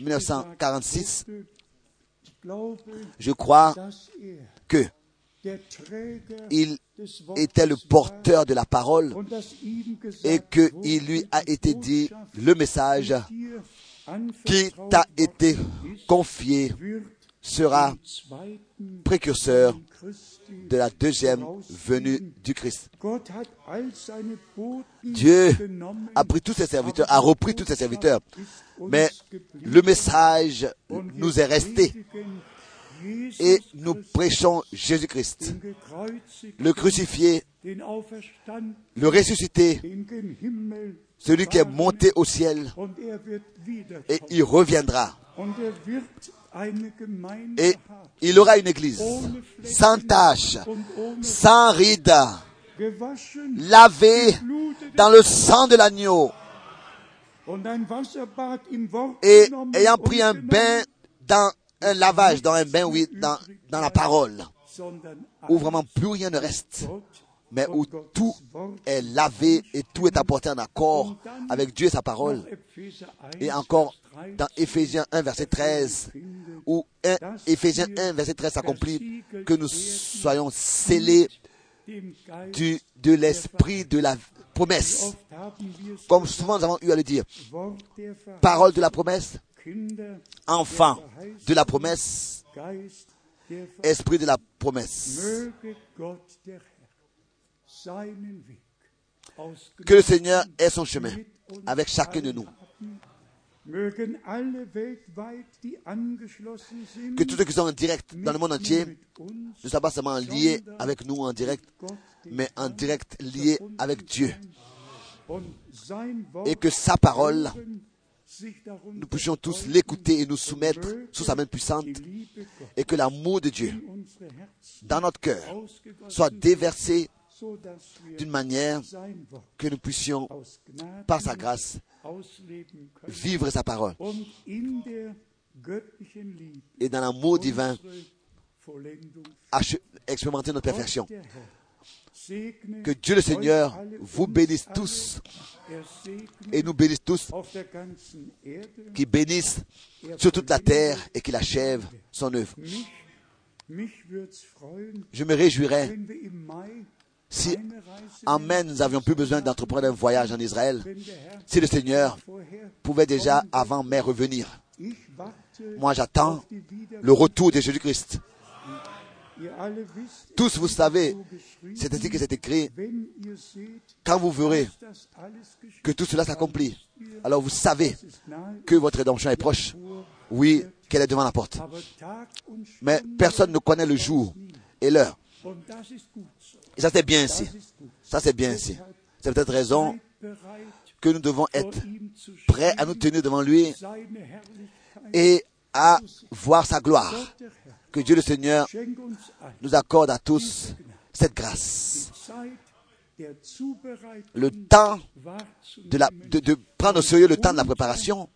46 1946, gesagt wurde. Ich glaube, je crois que il était le porteur de la parole et que wurde, il lui a été dit le message qui t'a été confié sera précurseur de la deuxième venue du Christ. Dieu a pris tous ses serviteurs, a repris tous ses serviteurs, mais le message nous est resté et nous prêchons Jésus-Christ, le crucifié, le ressuscité, celui qui est monté au ciel et il reviendra. Et il aura une église. sans tache, sans rides, gewaschen, lavée dans le sang de l'agneau. Et ayant pris un bain dans un lavage, dans un bain, oui, dans, dans la parole, où vraiment plus rien ne reste, mais où tout est lavé et tout est apporté en accord avec Dieu et sa parole. nach Epheser 1, Et encore Vers 13, dans Éphésiens 1, verset 13, où 1, Éphésiens 1, verset 13 s'accomplit, que nous soyons scellés du, de l'esprit de la promesse. Comme souvent nous avons eu à le dire, parole de la promesse, enfant de la promesse, esprit de la promesse. Que le Seigneur ait son chemin avec chacun de nous. Que tous ceux qui sont en direct dans le monde entier ne soient pas seulement liés avec nous en direct, mais en direct liés avec Dieu. Et que sa parole, nous puissions tous l'écouter et nous soumettre sous sa main puissante et que l'amour de Dieu dans notre cœur soit déversé d'une manière que nous puissions, par sa grâce, vivre sa parole. Et dans l'amour divin, expérimenter notre perfection. Que Dieu le Seigneur vous bénisse tous et nous bénisse tous, qui bénisse sur toute la terre et qu'il achève son œuvre. Je me réjouirais si eine Reise en mai nous n'avions plus besoin d'entreprendre un voyage en Israël, si le Seigneur pouvait déjà avant mai revenir. Moi j'attends le retour de Jésus-Christ. Tous vous savez, c'est ainsi que c'est écrit, quand vous verrez que tout cela s'accomplit, alors vous savez que votre rédemption est proche. Oui, qu'elle est devant la porte. Mais personne ne connaît le jour et l'heure. Et ça c'est bien gut. Ça c'est bien ainsi. C'est peut-être raison que nous devons être prêts à nous tenir devant lui et à voir sa gloire. Que Dieu le Seigneur nous accorde à tous cette grâce. Le temps de, de, prendre au sérieux le temps de la préparation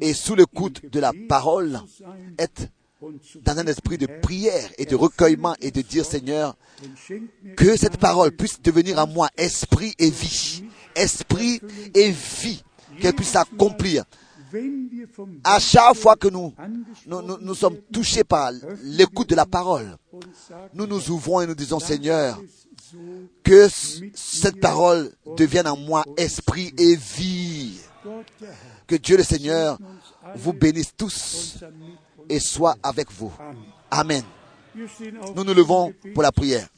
et sous l'écoute de la parole, être dans un esprit de prière et de recueillement et de dire Seigneur, que cette parole puisse devenir en moi esprit et vie. Esprit et vie. Qu'elle puisse s'accomplir. À chaque fois que nous, nous, nous, nous sommes touchés par l'écoute de la parole, nous nous ouvrons et nous disons Seigneur, que cette parole devienne en moi esprit et vie. Que Dieu le Seigneur vous bénisse tous et soit avec vous. Amen. Nous nous levons pour la prière.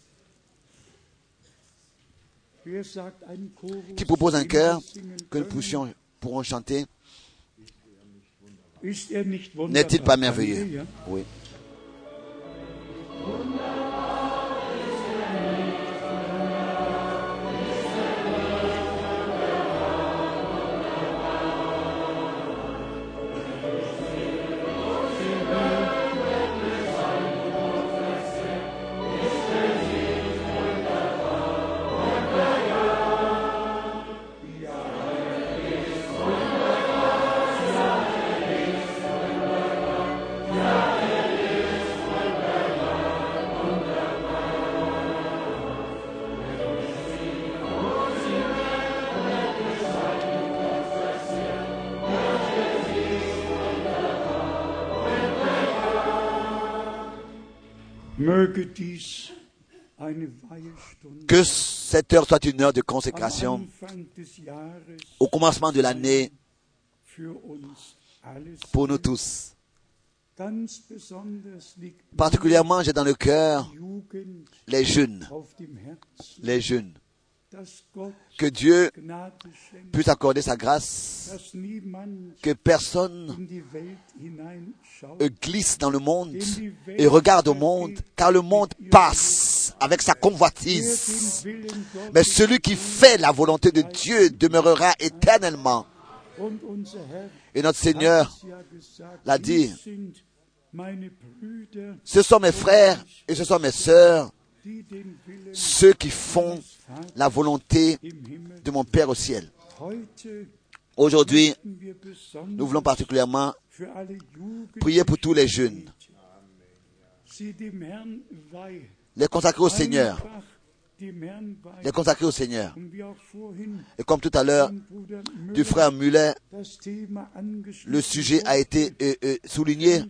Qui propose un singen que nous puissions, pourrons chanter er? N'est-il pas merveilleux? Oui. Que cette heure soit une heure de consécration. Au commencement de l'année. Pour nous tous. Particulièrement, j'ai dans le cœur les jeunes, les jeunes. Que Dieu puisse accorder sa grâce, que personne glisse dans le monde et regarde au monde, car le monde passe avec sa convoitise. Mais celui qui fait la volonté de Dieu demeurera éternellement. Et notre Seigneur l'a dit. Ce sont mes frères et ce sont mes sœurs, ceux qui font la volonté de mon Père au ciel. Aujourd'hui, nous voulons particulièrement prier pour tous les jeunes, les consacrer au Seigneur, les consacrer au Seigneur. Et comme tout à l'heure, du frère Muller, le sujet a été euh, euh, souligné.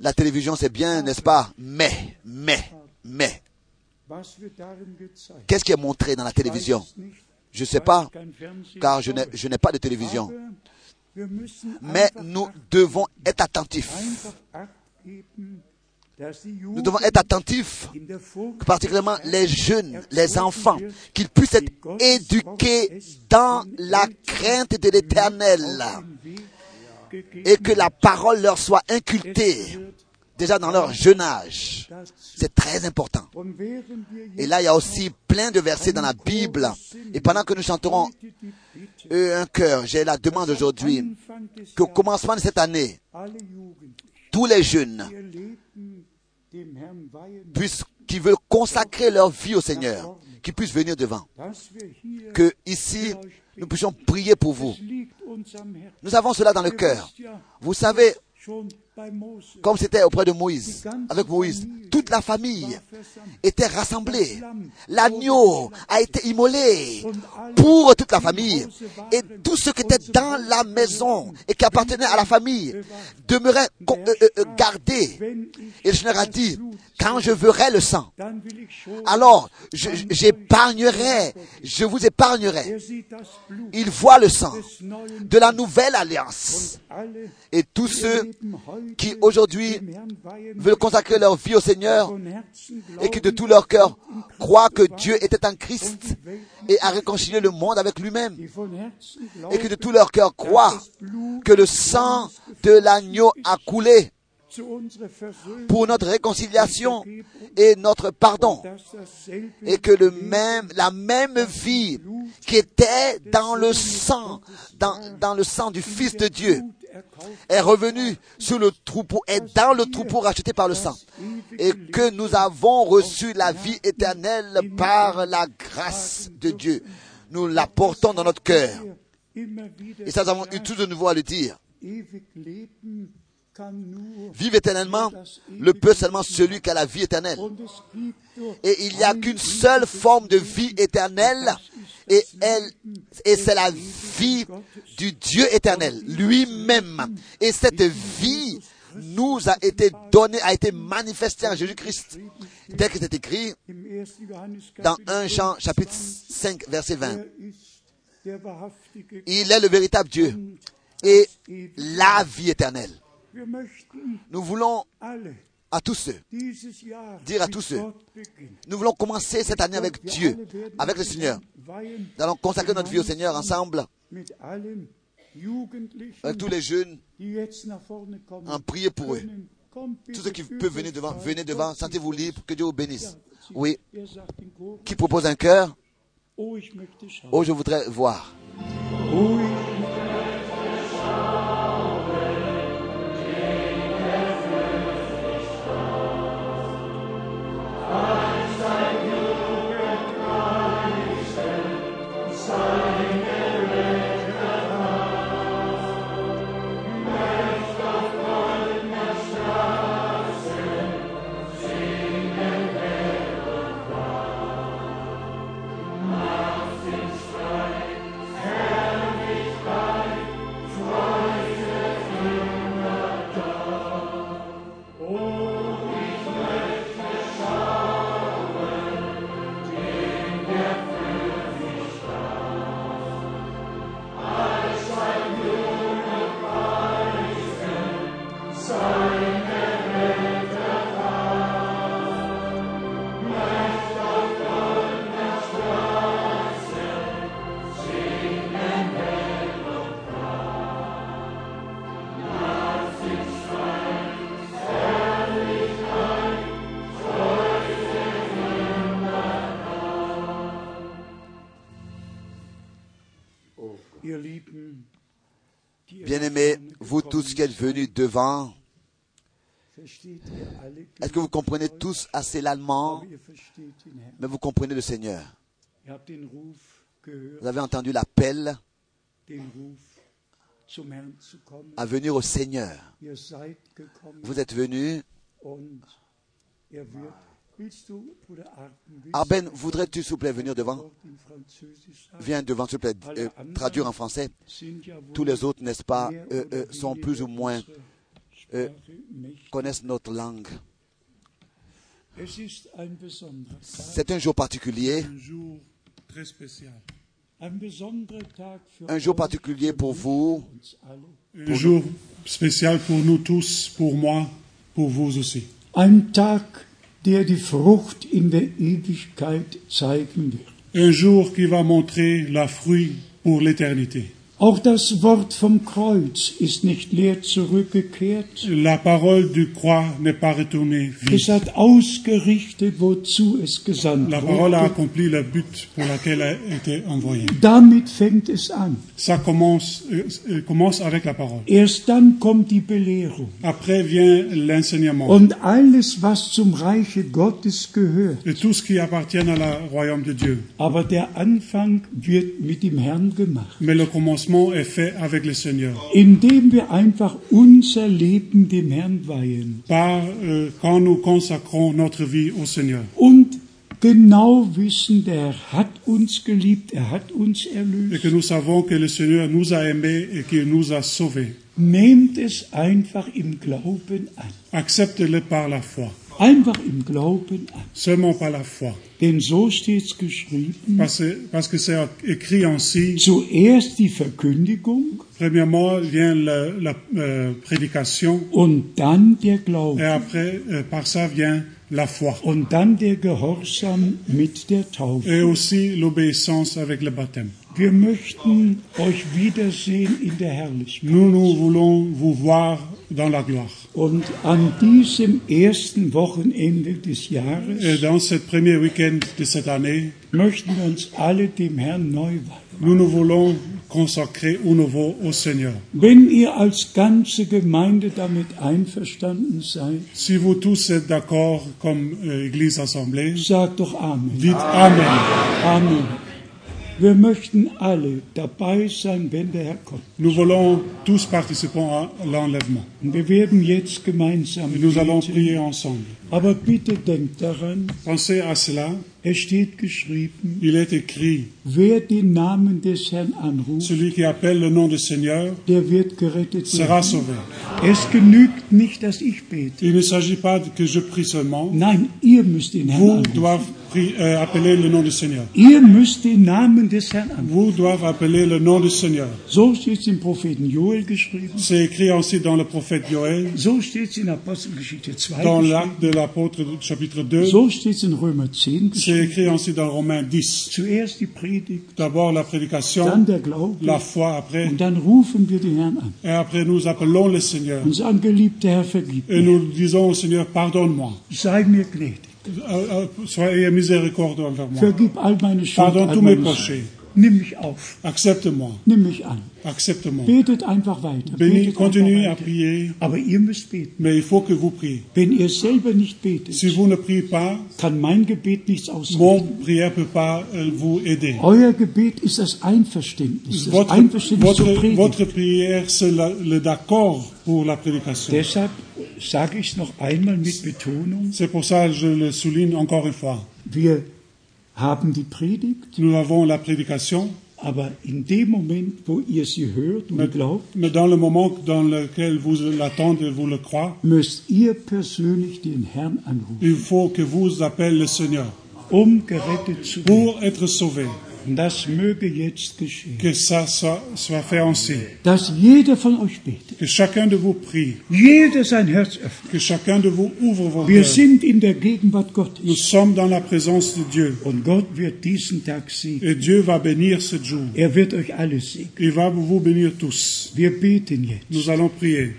La télévision, c'est bien, n'est-ce pas? Mais, mais, mais, qu'est-ce qui est montré dans la télévision? Je ne sais pas, car je n'ai pas de télévision. Mais nous devons être attentifs. Nous devons être attentifs, particulièrement les jeunes, les enfants, qu'ils puissent être éduqués dans la crainte de l'éternel. et que la parole leur soit wird déjà dans leur jeune âge. C'est très important. Et là, il y a aussi plein de versets dans la Bible. Et pendant que nous chanterons un cœur, j'ai la demande aujourd'hui qu'au commencement de cette année, tous les jeunes qui veulent consacrer leur vie au Seigneur, qui puissent venir devant. Que ici, nous puissions prier pour vous. Nous avons cela dans le cœur. Vous savez, comme c'était auprès de Moïse, avec Moïse, toute la famille était rassemblée. L'agneau a été immolé pour toute la famille. Et tous ceux qui étaient dans la maison et qui appartenaient à la famille demeuraient con- euh, euh, ich Et le Seigneur a das dit, quand je verrai le sang, alors j'épargnerai, je vous épargnerai. er Il voit le sang de la nouvelle alliance. Et tous ceux qui aujourd'hui veulent consacrer leur vie au Seigneur et qui de tout leur cœur croient que Dieu était en Christ et a réconcilié le monde avec lui-même et que de tout leur cœur croient que le sang de l'agneau a coulé pour notre réconciliation et notre pardon et que le même, la même vie qui était dans le sang, dans, le sang du Fils de Dieu est revenu sur le troupeau, est dans le troupeau racheté par le sang. Et que nous avons reçu la vie éternelle par la grâce de Dieu. Nous la portons dans notre cœur. Et ça, nous avons eu tout de nouveau à le dire. Vivre éternellement, le peut seulement celui qui a la vie éternelle. Et il n'y a qu'une seule forme de vie éternelle, et et c'est la vie du Dieu éternel, lui-même. Et cette vie nous a été donné, a été manifesté en Jésus-Christ, tel que c'est écrit im 1. Johannes dans Kapitel 1 Jean chapitre 5 verset 20. Er ist der wahrhaftige Il est le véritable Dieu et la vie éternelle. Nous voulons à tous ceux, Dire à tous ceux, nous voulons commencer cette année avec Dieu, avec le Seigneur. Nous allons consacrer notre vie au Seigneur ensemble, avec tous les jeunes, en prier pour eux. Tous ceux qui peuvent venir devant, venez devant, sentez-vous libre, que Dieu vous bénisse. Oui, Er qui propose un cœur oh. Oh, je voudrais voir. Êtes venus devant, est-ce que vous comprenez tous assez l'allemand, mais vous comprenez le Seigneur Vous avez entendu l'appel à venir au Seigneur. Vous êtes venus. Arben, du voudrais-tu s'il vous plaît venir devant? Viens devant, s'il vous plaît, euh, traduire en français. Tous les autres, n'est-ce pas, euh, euh, sont plus ou moins, euh, connaissent notre langue. C'est un jour particulier, un jour un particulier pour vous. Un jour spécial pour nous tous, pour moi, pour vous aussi. Tag, der die Frucht in der Ewigkeit zeigen wird. Un jour qui va montrer la fruit pour l'éternité. Auch das Wort vom Kreuz ist nicht leer zurückgekehrt. La parole du croix n'est pas retournée vide. Es hat ausgerichtet, wozu es gesandt La parole a wurde. accompli le but pour lequel elle a été envoyée. Damit fängt es an. Ça commence, euh, euh, commence avec la parole. Erst dann kommt die Belehrung. Après vient l'enseignement. Und alles, was zum Reiche Gottes gehört. Et tout ce qui appartient à la royaume de Dieu. Aber der Anfang wird mit dem Herrn gemacht. Mais le commencement est fait avec le Seigneur. Indem wir einfach unser Leben dem Herrn weihen. Par euh, quand nous consacrons notre vie au Seigneur. Und genau wissen, der hat uns geliebt, er hat uns Et erlöst. que nous savons que le Seigneur nous a aimés et qu'il nous a sauvés. Nehmt es einfach im Glauben an. Accepte-le par la foi. Einfach im Glauben an. Seulement par la foi. Denn so steht es geschrieben. Parce, parce que c'est écrit ainsi. Zuerst die Verkündigung Premièrement vient la, la, euh, prédication und dann der et après, euh, par ça vient la foi. Und dann der Gehorsam mit der Taufe. Et aussi l'obéissance avec le baptême. Wir möchten euch wiedersehen in der Herrlichkeit. Nous, nous voulons vous voir dans la gloire. Und an diesem ersten Wochenende des Jahres dans ce premier week-end de cette année, möchten wir uns alle dem Herrn neu weihen. nous nous voulons consacrer au nouveau au Seigneur. Wenn ihr als ganze Gemeinde damit einverstanden seid, Si vous tous êtes d'accord comme euh, Église assemblée, sagt doch Amen. dites Amen. Amen. Wir möchten alle dabei sein, wenn der Herr kommt. Nous voulons tous participer à l'enlèvement. Und wir werden jetzt gemeinsam Et nous allons prier ensemble. Aber bitte denkt daran, Pensez à cela. es steht geschrieben, Il est écrit, wer den Namen des Herrn anruft, celui qui appelle le nom du Seigneur der wird gerettet sera werden. sauvé. Es genügt nicht, dass ich bete. Il ne s'agit pas que je prie seulement. Nein, ihr müsst den Herrn Vous anrufen. doivent euh, appeler le nom du Seigneur. Ihr müsst den Namen des Herrn anrufen. Vous doivent appeler le nom du Seigneur. So steht im Propheten Joel geschrieben. C'est écrit aussi dans le prophète Joël, So steht in Apostelgeschichte 2 dans l'acte de l'apôtre chapitre 2. So steht in Römer 10 C'est écrit aussi dans Romains 10. Zuerst die Predigt, D'abord la dann prédication, der Glaube la foi après, und dann rufen wir den Herrn an et après nous appelons le Seigneur. und sagen, geliebter Herr, vergib Et mir. nous disons au Seigneur, pardonne-moi. Sei mir gnädig. Soyez miséricordieux envers moi. Vergib all meine Schuld, Pardonne tous mes péchés. Nimm mich auf, Accepte-moi. nimm mich an. Accepte-moi. Betet einfach weiter. Betet continuez à prier, Aber ihr müsst beten. mais il faut que vous priez. Wenn ihr selber nicht betet, Si vous ne priez pas, kann mein Gebet nichts ausrichten. mon prière peut pas euh, vous aider. Euer Gebet ist das Einverständnis, das Votre, Einverständnis zur votre, Predigt. votre prière, c'est le d'accord pour la prédication. Deshalb sage ich noch einmal mit Betonung. C'est pour ça que je le souligne encore une fois. Wir haben die Predigt, Nous avons la prédication, aber in dem Moment, wo ihr sie hört und glaubt, mais dans le moment dans lequel vous l'attendez, vous le croyez, müsst ihr persönlich den Herrn anrufen, il faut que vous appelez le Seigneur um gerettet zu werden. pour être sauvé. Das möge jetzt geschehen. Que ça soit, soit fait ainsi. Dass jeder von euch betet, Que chacun de vous prie. jeder sein Herz öffnet. Que chacun de vous ouvre vos Wir sind in der Gegenwart Nous Gottes sommes dans la présence de Dieu. und Gott wird diesen Tag segnen. Et Dieu va bénir ce jour. Er wird euch alle segnen. Il va vous bénir tous. Wir beten jetzt. Nous allons prier.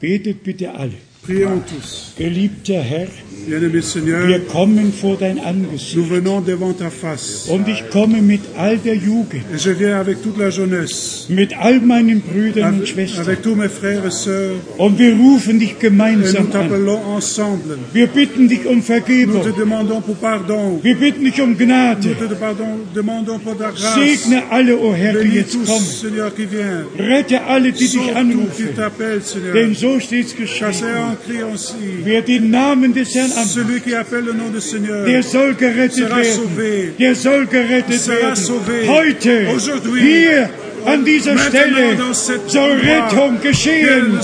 Betet bitte alle. Prions tous. Geliebter Herr, Bien-aimé Seigneur, wir kommen vor dein nous Angesicht venons devant ta face. und ich komme mit all der Jugend, Et je viens avec toute la jeunesse, mit all meinen Brüdern und avec, Schwestern avec tous mes frères et sœurs, und wir rufen dich et nous gemeinsam an. t'appelons ensemble. Wir bitten dich um Nous Vergebung. te demandons pour pardon. Wir bitten dich um Gnade. Nous te pardon, demandons pour ta grâce. Segne alle, o Herr, die Bénis jetzt tous, kommen. Seigneur, qui vient. Rette alle, die dich Sauve tous qui anrufen. t'appellent, Seigneur. Denn so steht es Car c'est geschrieben. Aussi. Wer den Namen des Herrn Celui qui appelle le nom du Seigneur der soll gerettet sera werden. sauvé. Der soll gerettet Sera werden. sauvé. Heute, hier, an dieser Maintenant, Stelle, dans cet soll endroit, Rettung geschehen.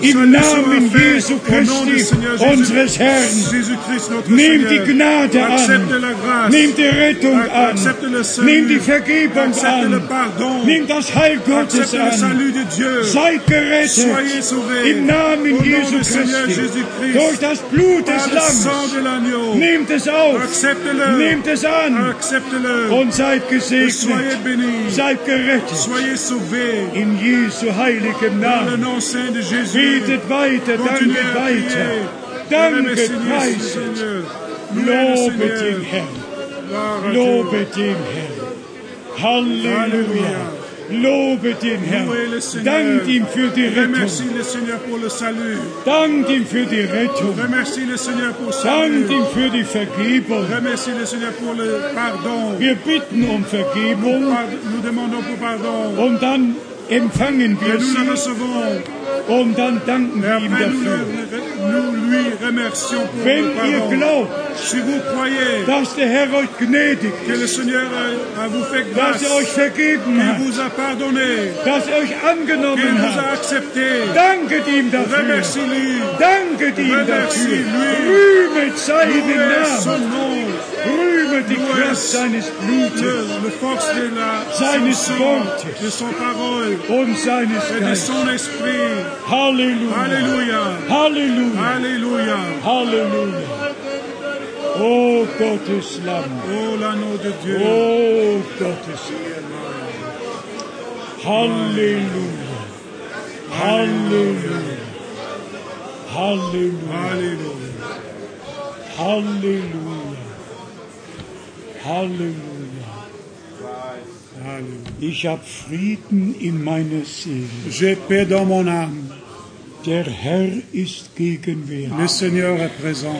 que Im salut Namen sera fait Jesu au nom du Christi, Seigneur Jésus- unseres Herrn. Jésus-Christ, notre Nehmt die Seigneur. Gnade Accepte an. la grâce. Nehmt die Rettung an. Accepte le salut. Nehmt die Vergebung Accepte le an. pardon. Nehmt das Heil Gottes Accepte le an. salut de Dieu. Seid gerettet. Soyez sauvés. Im Namen Au nom Jesu du Seigneur Christi. Jésus-Christ. Durch das Blut Par des le sang Lammes. de l'agneau. Nehmt es auf. Accepte-le. Nehmt es an. Accepte-le. Und seid Et Soyez gesegnet. bénis. Seid gerettet. Soyez sauvés. In Jesu heiligem Dans le Namen. nom saint de Jésus. Betet weiter, Continuez danket à weiter. prier. Danket, Louez le Seigneur, preiset. Seigneur. Louez le Lobet Seigneur. den Herrn. Gloire à Dieu. Lobet den Herrn. Halleluja. Lobet den Herrn. Louez le Seigneur. Dankt ihm für die Remercie Rettung. le Seigneur pour le salut. Dankt ihm für die Rettung. Remercie le Seigneur pour le Dankt salut. ihm für die Vergebung. Remercie le Seigneur pour le pardon. Wir bitten um Vergebung Pard- Nous demandons pour pardon. und dann empfangen Et wir nous la sie recevons. Und dann danken wir ihm dafür. Wenn ihr glaubt, dass der Herr euch gnädig ist, dass er euch vergeben hat, dass er euch angenommen hat, danket ihm dafür. Danket ihm dafür. Rühmet seinen Namen. Rühmet die Kraft seines Blutes, seines Wortes und seines Geistes. Hallelujah. Hallelujah. Hallelujah. Hallelujah. Hallelujah. Oh, God is love. Oh, l'anneau de Dieu. Oh, God is love. Hallelujah. Hallelujah. Hallelujah. Hallelujah. Hallelujah. Hallelujah. Ich habe Frieden in meiner Seele. J'ai paix dans mon âme. Der Herr ist gegenwärtig. Le Seigneur est présent.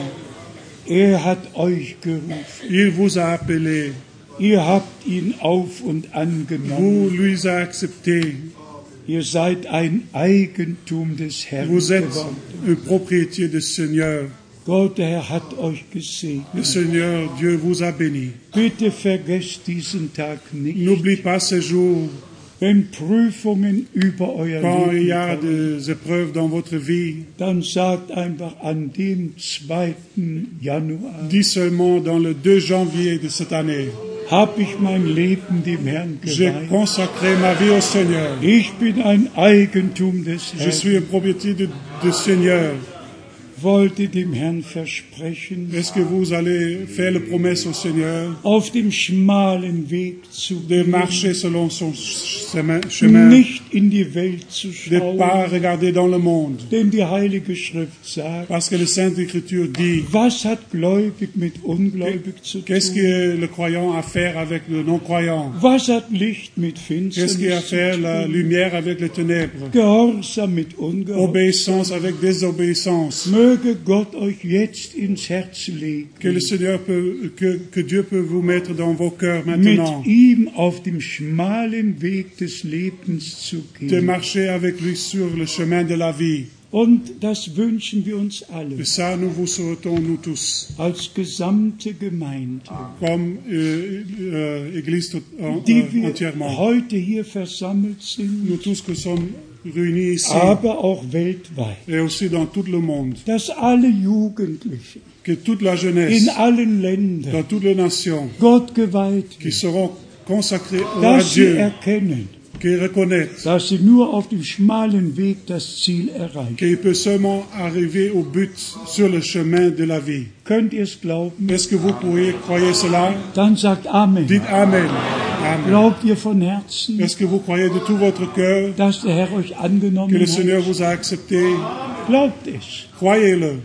Er hat euch gerufen. Il vous a appelé. Ihr habt ihn auf und Vous angenommen. lui a accepté. Ihr seid ein Eigentum des Herrn Vous êtes geworden. un propriétaire du Seigneur. Gott, der Herr hat euch gesegnet. Le Seigneur Dieu vous a béni. Bitte vergesst diesen Tag nicht. N'oublie pas ce jour Wenn Prüfungen über euer quand il y Leben a kommen, des épreuves dans votre vie. dann sagt einfach an dem 2. Januar, Dis seulement dans le 2 janvier de cette année, habe ich mein Leben dem Herrn j'ai geweiht. consacré ma vie au Seigneur. Ich bin ein Eigentum des Je Herrn. suis un propriétaire du du Seigneur. Wollte dem Herrn versprechen, Est-ce que vous allez faire la promesse au Seigneur. auf dem schmalen Weg zu de marcher selon son chemin, chemin. Nicht in die Welt zu de ne pas regarder dans le monde. denn die Heilige Schrift sagt, Parce que la Sainte Écriture dit was hat gläubig mit ungläubig zu qu'est-ce que le croyant a à faire avec le non-croyant? Was hat Licht mit Qu'est-ce qu'il a à faire la lumière avec les ténèbres? Gehorsam mit Ungehorsam. Obéissance avec désobéissance. Möge Gott euch jetzt ins Herz legen, Que le Seigneur peut, que, que Dieu peut vous mettre dans vos cœurs mit maintenant. ihm auf dem schmalen Weg des Lebens zu De gehen. marcher avec lui sur le chemin de la vie. Und das wünschen wir uns alle ça, nous vous souhaitons, nous tous, als gesamte Gemeinde, comme euh, euh, Église tout- en- die euh, wir entièrement. heute hier versammelt sind, Nous tous qui sommes réunis ici aber auch weltweit, et aussi dans tout le monde. dass alle Jugendlichen Que toute la jeunesse, in allen Ländern dans toutes les nations, Gott geweiht qui seront consacrées à Dieu, erkennen, qui reconnaissent dass sie nur auf dem schmalen Weg das Ziel erreichen. seulement arriver au but sur le chemin de la vie. Könnt ihr es glauben? Est-ce que vous pourriez croire cela Dann sagt Amen. Dites Amen. Amen. Glaubt ihr von Herzen, Est-ce que vous croyez de tout votre cœur dass der Herr euch que angenommen le hat? Seigneur vous a accepté Glaubt es. Croyez-le.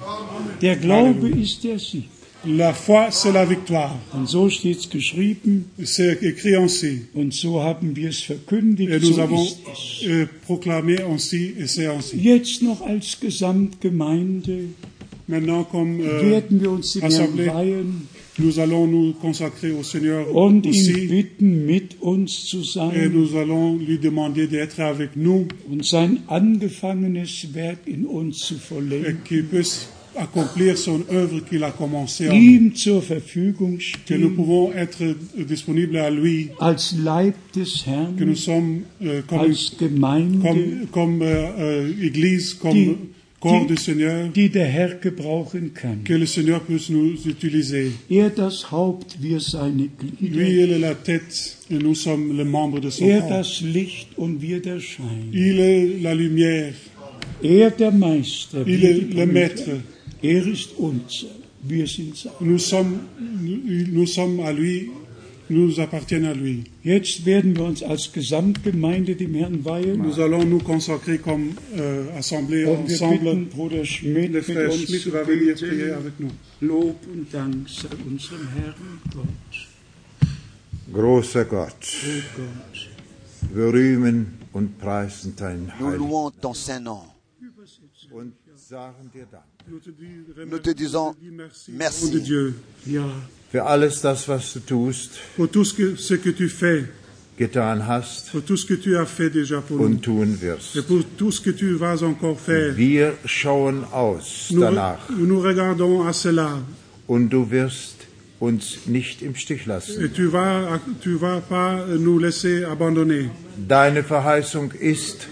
Der Glaube ist der Sieg. La foi, c'est la victoire. Und so steht es geschrieben C'est écrit ainsi. und so haben wir es Et verkündigt. nous So avons euh, proclamé ainsi et c'est ainsi. Jetzt noch als Gesamtgemeinde Maintenant, comme euh, werden wir uns dem Herrn Assemblée. weihen nous allons nous consacrer au Seigneur und ihn aussi bitten, mit uns zu et sein nous allons lui demander d'être avec nous und sein angefangenes Werk in uns zu et vollenden, puisse accomplir son œuvre qu'il a commencé en nous. ihm zur Verfügung Que nous stehen pouvons être disponibles à lui, als Leib des que nous Herrn, sommes euh, comme, als Gemeinde, comme, comme euh, euh, Église, comme Die- corps die- du Seigneur, die der Herr gebrauchen kann. que le Seigneur puisse nous utiliser. Er das Haupt, wir seine Lui, Glieder. il est la tête et nous sommes le membre de son Er corps. das Licht und wir der Schein. Il est la lumière, Er der Meister, il est le maître. Er ist unser, wir sind sein. Nous sommes, nous, nous sommes à lui, nous appartiennent à lui. Jetzt werden wir uns als Gesamtgemeinde dem Herrn weihen. Nous allons nous consacrer comme euh, assemblée Und wir ensemble. bitten Bruder Schmidt, mit frère uns Schmidt va venir prier avec nous. Lob und Dank sei unserem Herrn Gott. Großer Gott, Oh Gott. wir rühmen und preisen deinen Nous Heiligen louons ton Saint-Nom. und sagen dir Dank Nous te disant merci für alles das, was du tust, getan hast und tun wirst. Wir schauen aus danach. und du wirst uns nicht im Stich lassen. Deine Verheißung ist,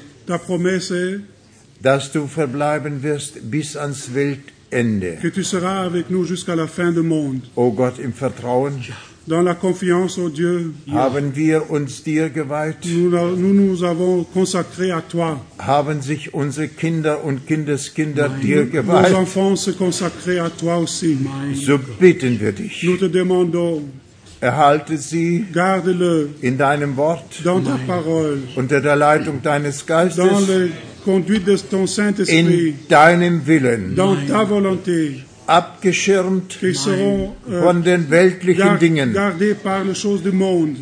dass du verbleiben wirst bis ans Weltende. que tu seras avec nous jusqu'à la fin du monde. O Gott, im Vertrauen Dans la confiance au Dieu, haben wir uns dir geweiht, nous nous, nous avons consacré à toi. haben sich unsere Kinder und Kindeskinder dir Nos geweiht. enfants se consacrent à toi aussi. So bitten wir dich, Nous te demandons, erhalte sie garde-le in deinem Wort dans ta parole, unter der Leitung deines dans Geistes in deinem Willen, abgeschirmt von den weltlichen Dingen.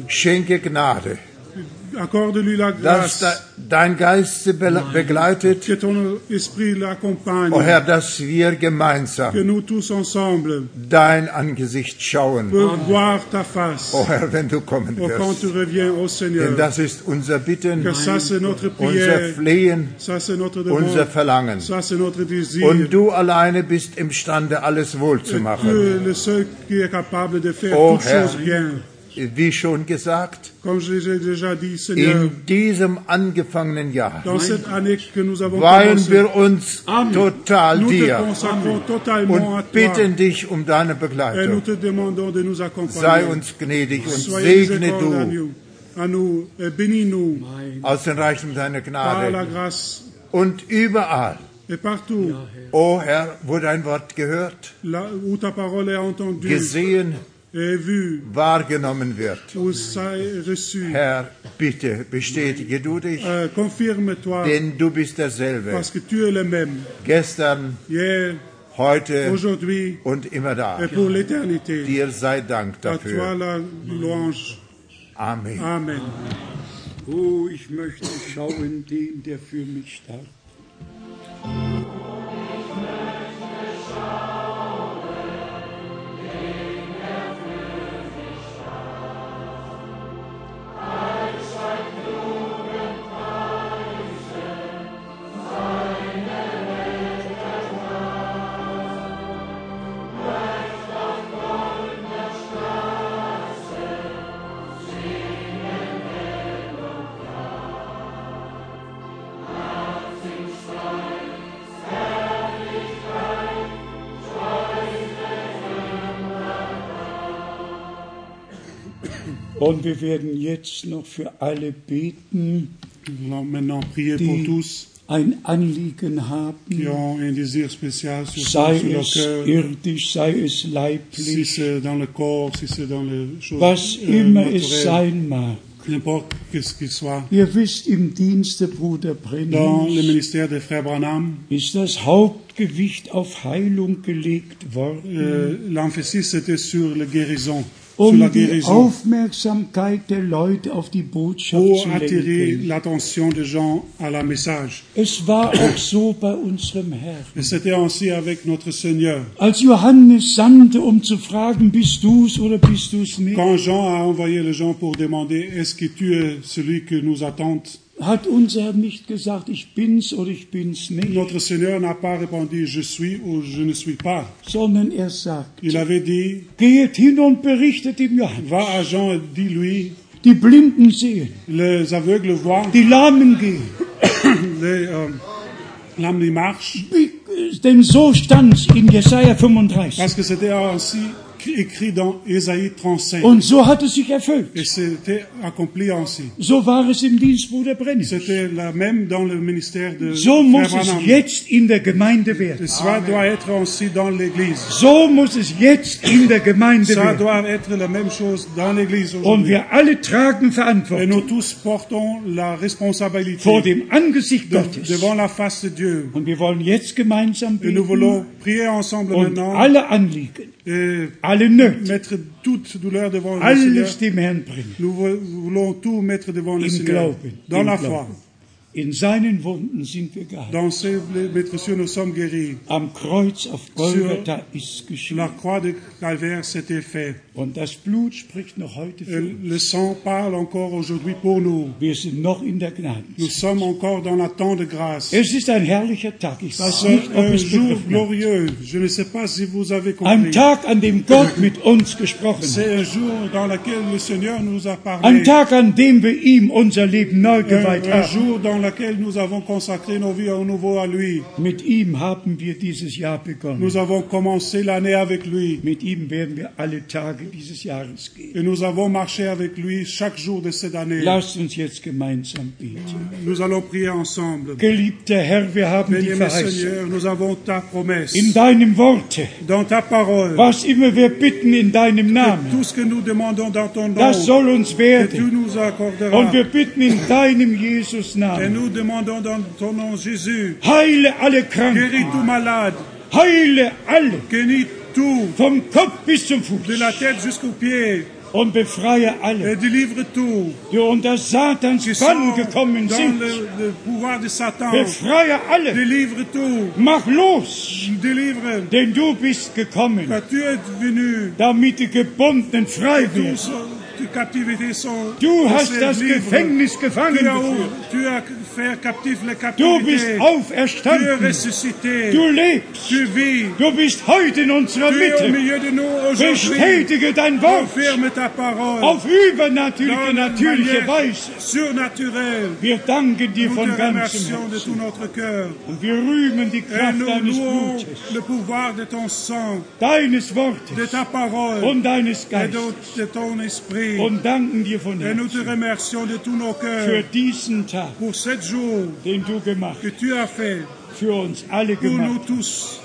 Schenke Gnade. Accorde-lui la dass grâce. da, dein Geist sie be begleitet. Que ton esprit l'accompagne. Oh Herr, dass wir gemeinsam Que nous tous ensemble dein Angesicht schauen. peut voir ta face. Oh Herr, wenn du kommen Oh, quand tu wirst. reviens, oh Denn Seigneur. das ist unser Bitten, Que ça, c'est notre unser prière. Flehen, Ça, c'est notre unser demande. Verlangen. Ça, c'est notre désir. Und du alleine bist imstande, alles wohl zu Tu machen. es le seul qui est capable de faire Oh, toutes Herr. choses bien wie schon gesagt, in diesem angefangenen Jahr weihen wir uns total dir und bitten dich um deine Begleitung. Sei uns gnädig und segne du. aus den Reichen deiner Gnade und überall. O oh Herr, wo dein Wort gehört, gesehen, wahrgenommen wird. où ça est reçu. Herr, bitte bestätige du dich, Euh, Confirme-toi denn du bist derselbe. parce que tu es le même Gestern, hier, heute aujourd'hui und immer da. et pour l'éternité. Dir sei Dank À toi dafür. la louange. Amen. Amen. Oh, ich möchte schauen den, der für mich starb. Und wir werden jetzt noch für alle beten, Nous allons maintenant prier pour die tous ein Anliegen haben, qui ont un désir spécial sur, sei sur leur es cœur. irdisch, sei es Si leiblich, c'est dans le corps, si c'est dans les choses was euh, immer es naturelles, sein mag. n'importe qu'est-ce qu'il soit. Ihr wisst, im Dienste Bruder Dans le Brennan ministère des frères Branham, ist das Hauptgewicht auf Heilung gelegt worden, euh, l'emphasis était sur la guérison, sur um la die guérison, Aufmerksamkeit der Leute auf die Botschaft pour zu attirer lenken. l'attention des gens à la message. Es war auch so bei unserem Herrn. Et c'était ainsi avec notre Seigneur. Als Johannes sandte, um zu fragen, bist du's oder bist du's nicht, Quand Jean a envoyé les gens pour demander est-ce que tu es celui que nous attendons, hat unser Herr nicht gesagt, ich bin's oder ich bin's nicht, notre Seigneur n'a pas répondu je suis ou je ne suis pas. sondern er sagt, Il avait dit geht hin und berichtet dem Johannes. va à Jean et dis-lui Die Blinden sehen, les aveugles voient, die Lahmen gehen. les euh, l'âme die marche, Wie- Denn so stand's in Jesaja 35. parce que c'était ainsi écrit dans Ésaïe 35. Und so hat es sich erfüllt. Et c'était accompli ainsi. So war es im Dienst Bruder Brennan. C'était la même dans le ministère de So Frère muss es Branham. jetzt in der Gemeinde werden. Et ça doit être ainsi dans l'Église. So muss es jetzt in der Gemeinde Ça werden. doit être la même chose dans l'Église Und aujourd'hui. wir alle tragen Et nous tous portons la responsabilité vor dem Angesicht de- Gottes. devant la face de Dieu. Und wir wollen jetzt gemeinsam Et nous voulons prier ensemble und maintenant alle Anliegen, et alle Nöte, mettre toute douleur devant le Seigneur. alles dem Herrn bringen. Nous voulons tout mettre devant le Seigneur. Glauben. Dans la Glauben. In seinen Wunden sind wir geheilt. Dans ces blessures, nous sommes guéris. Am Kreuz auf Golgatha ist geschehen. La croix de Calvaire, c'était fait. Und das Blut spricht noch heute Et für uns. le sang parle encore aujourd'hui pour nous. Wir sind noch in der Gnade. Nous sommes encore dans la temps de grâce. Es ist ein herrlicher Tag. Ich weiß C'est nicht, ob un es jour glorieux. Je ne sais pas si vous avez Ein compris. Tag, an dem Gott mit uns gesprochen hat. C'est un jour dans lequel le Seigneur nous a Ein parlé. Tag, an dem wir ihm unser Leben neu Un, geweiht un haben. jour dans lequel nous avons consacré nos vies à nouveau à lui. Mit ihm haben wir dieses Jahr begonnen. Nous avons commencé l'année avec lui. Mit ihm werden wir alle Tage dieses Jahres gehen. Et nous avons marché avec lui chaque jour de cette année. Lasst uns jetzt gemeinsam beten. Nous allons prier ensemble. Geliebter Herr, wir haben die Bien-aimé Verheißung. Seigneur, nous avons ta promesse. In deinem Worte, Dans ta parole. was immer wir bitten in deinem Namen, Tout ce que nous demandons dans ton nom, das soll uns que tu nous accorderas. Und wir bitten in deinem Jesus Et nous demandons dans ton nom, Jésus, Heile alle guéris tout malade, Heile alle. guéris tout, Vom Kopf bis zum Fuß. de la tête jusqu'aux pieds. und befreie alle, et délivre tous die unter Satans Bann gekommen sind. le, le pouvoir de Satan. Befreie alle, Délivre tout. mach los, Délivre. denn du bist gekommen, Car tu es venu. damit die Gebundenen frei werden. Tous die captivités sont Du hast sont das libres. Gefängnis gefangen Tu Du bist auferstanden. Du lebst. Du bist heute in unserer Mitte. Bestätige dein Wort auf übernatürliche, natürliche Weise. Wir danken dir von ganzem Herzen. Und wir rühmen die Kraft deines Blutes, deines Wortes und deines Geistes. Und danken dir von Herzen für diesen Tag jours den du gemacht que tu as fait für uns alle pour nous gemacht. tous.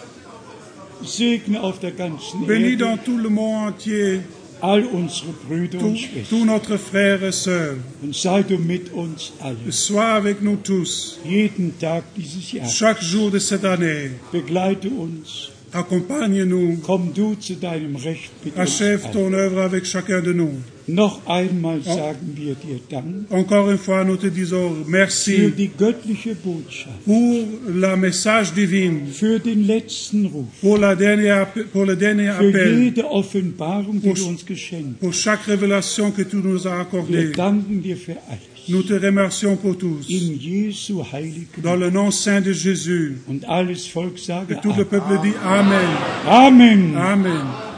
Segne auf der ganzen Bénis dans Erde tout le monde entier all unsere Brüder und tous Schwestern. tous notre frères et sœurs. Und sei du mit uns allen. Sois avec nous tous, Jeden Tag dieses Jahres. chaque jour de cette année. Begleite uns. Accompagne-nous, Komm du zu deinem Recht mit uns achève ton œuvre avec chacun de nous. Noch einmal sagen wir dir Dank Encore une fois, nous te disons für merci die göttliche Botschaft, pour le message divin, für den letzten Ruf, pour, la dernière, pour le dernier für appel, jede Offenbarung, die Pour- du uns geschenkt pour chaque révélation que tu nous as. Wir accordée. danken dir für alles. Nous te remercions pour tous. In Jesu heiligen Dans le nom saint de Jésus, und alles Volk que sage tout le peuple dit Amen. Amen. Amen.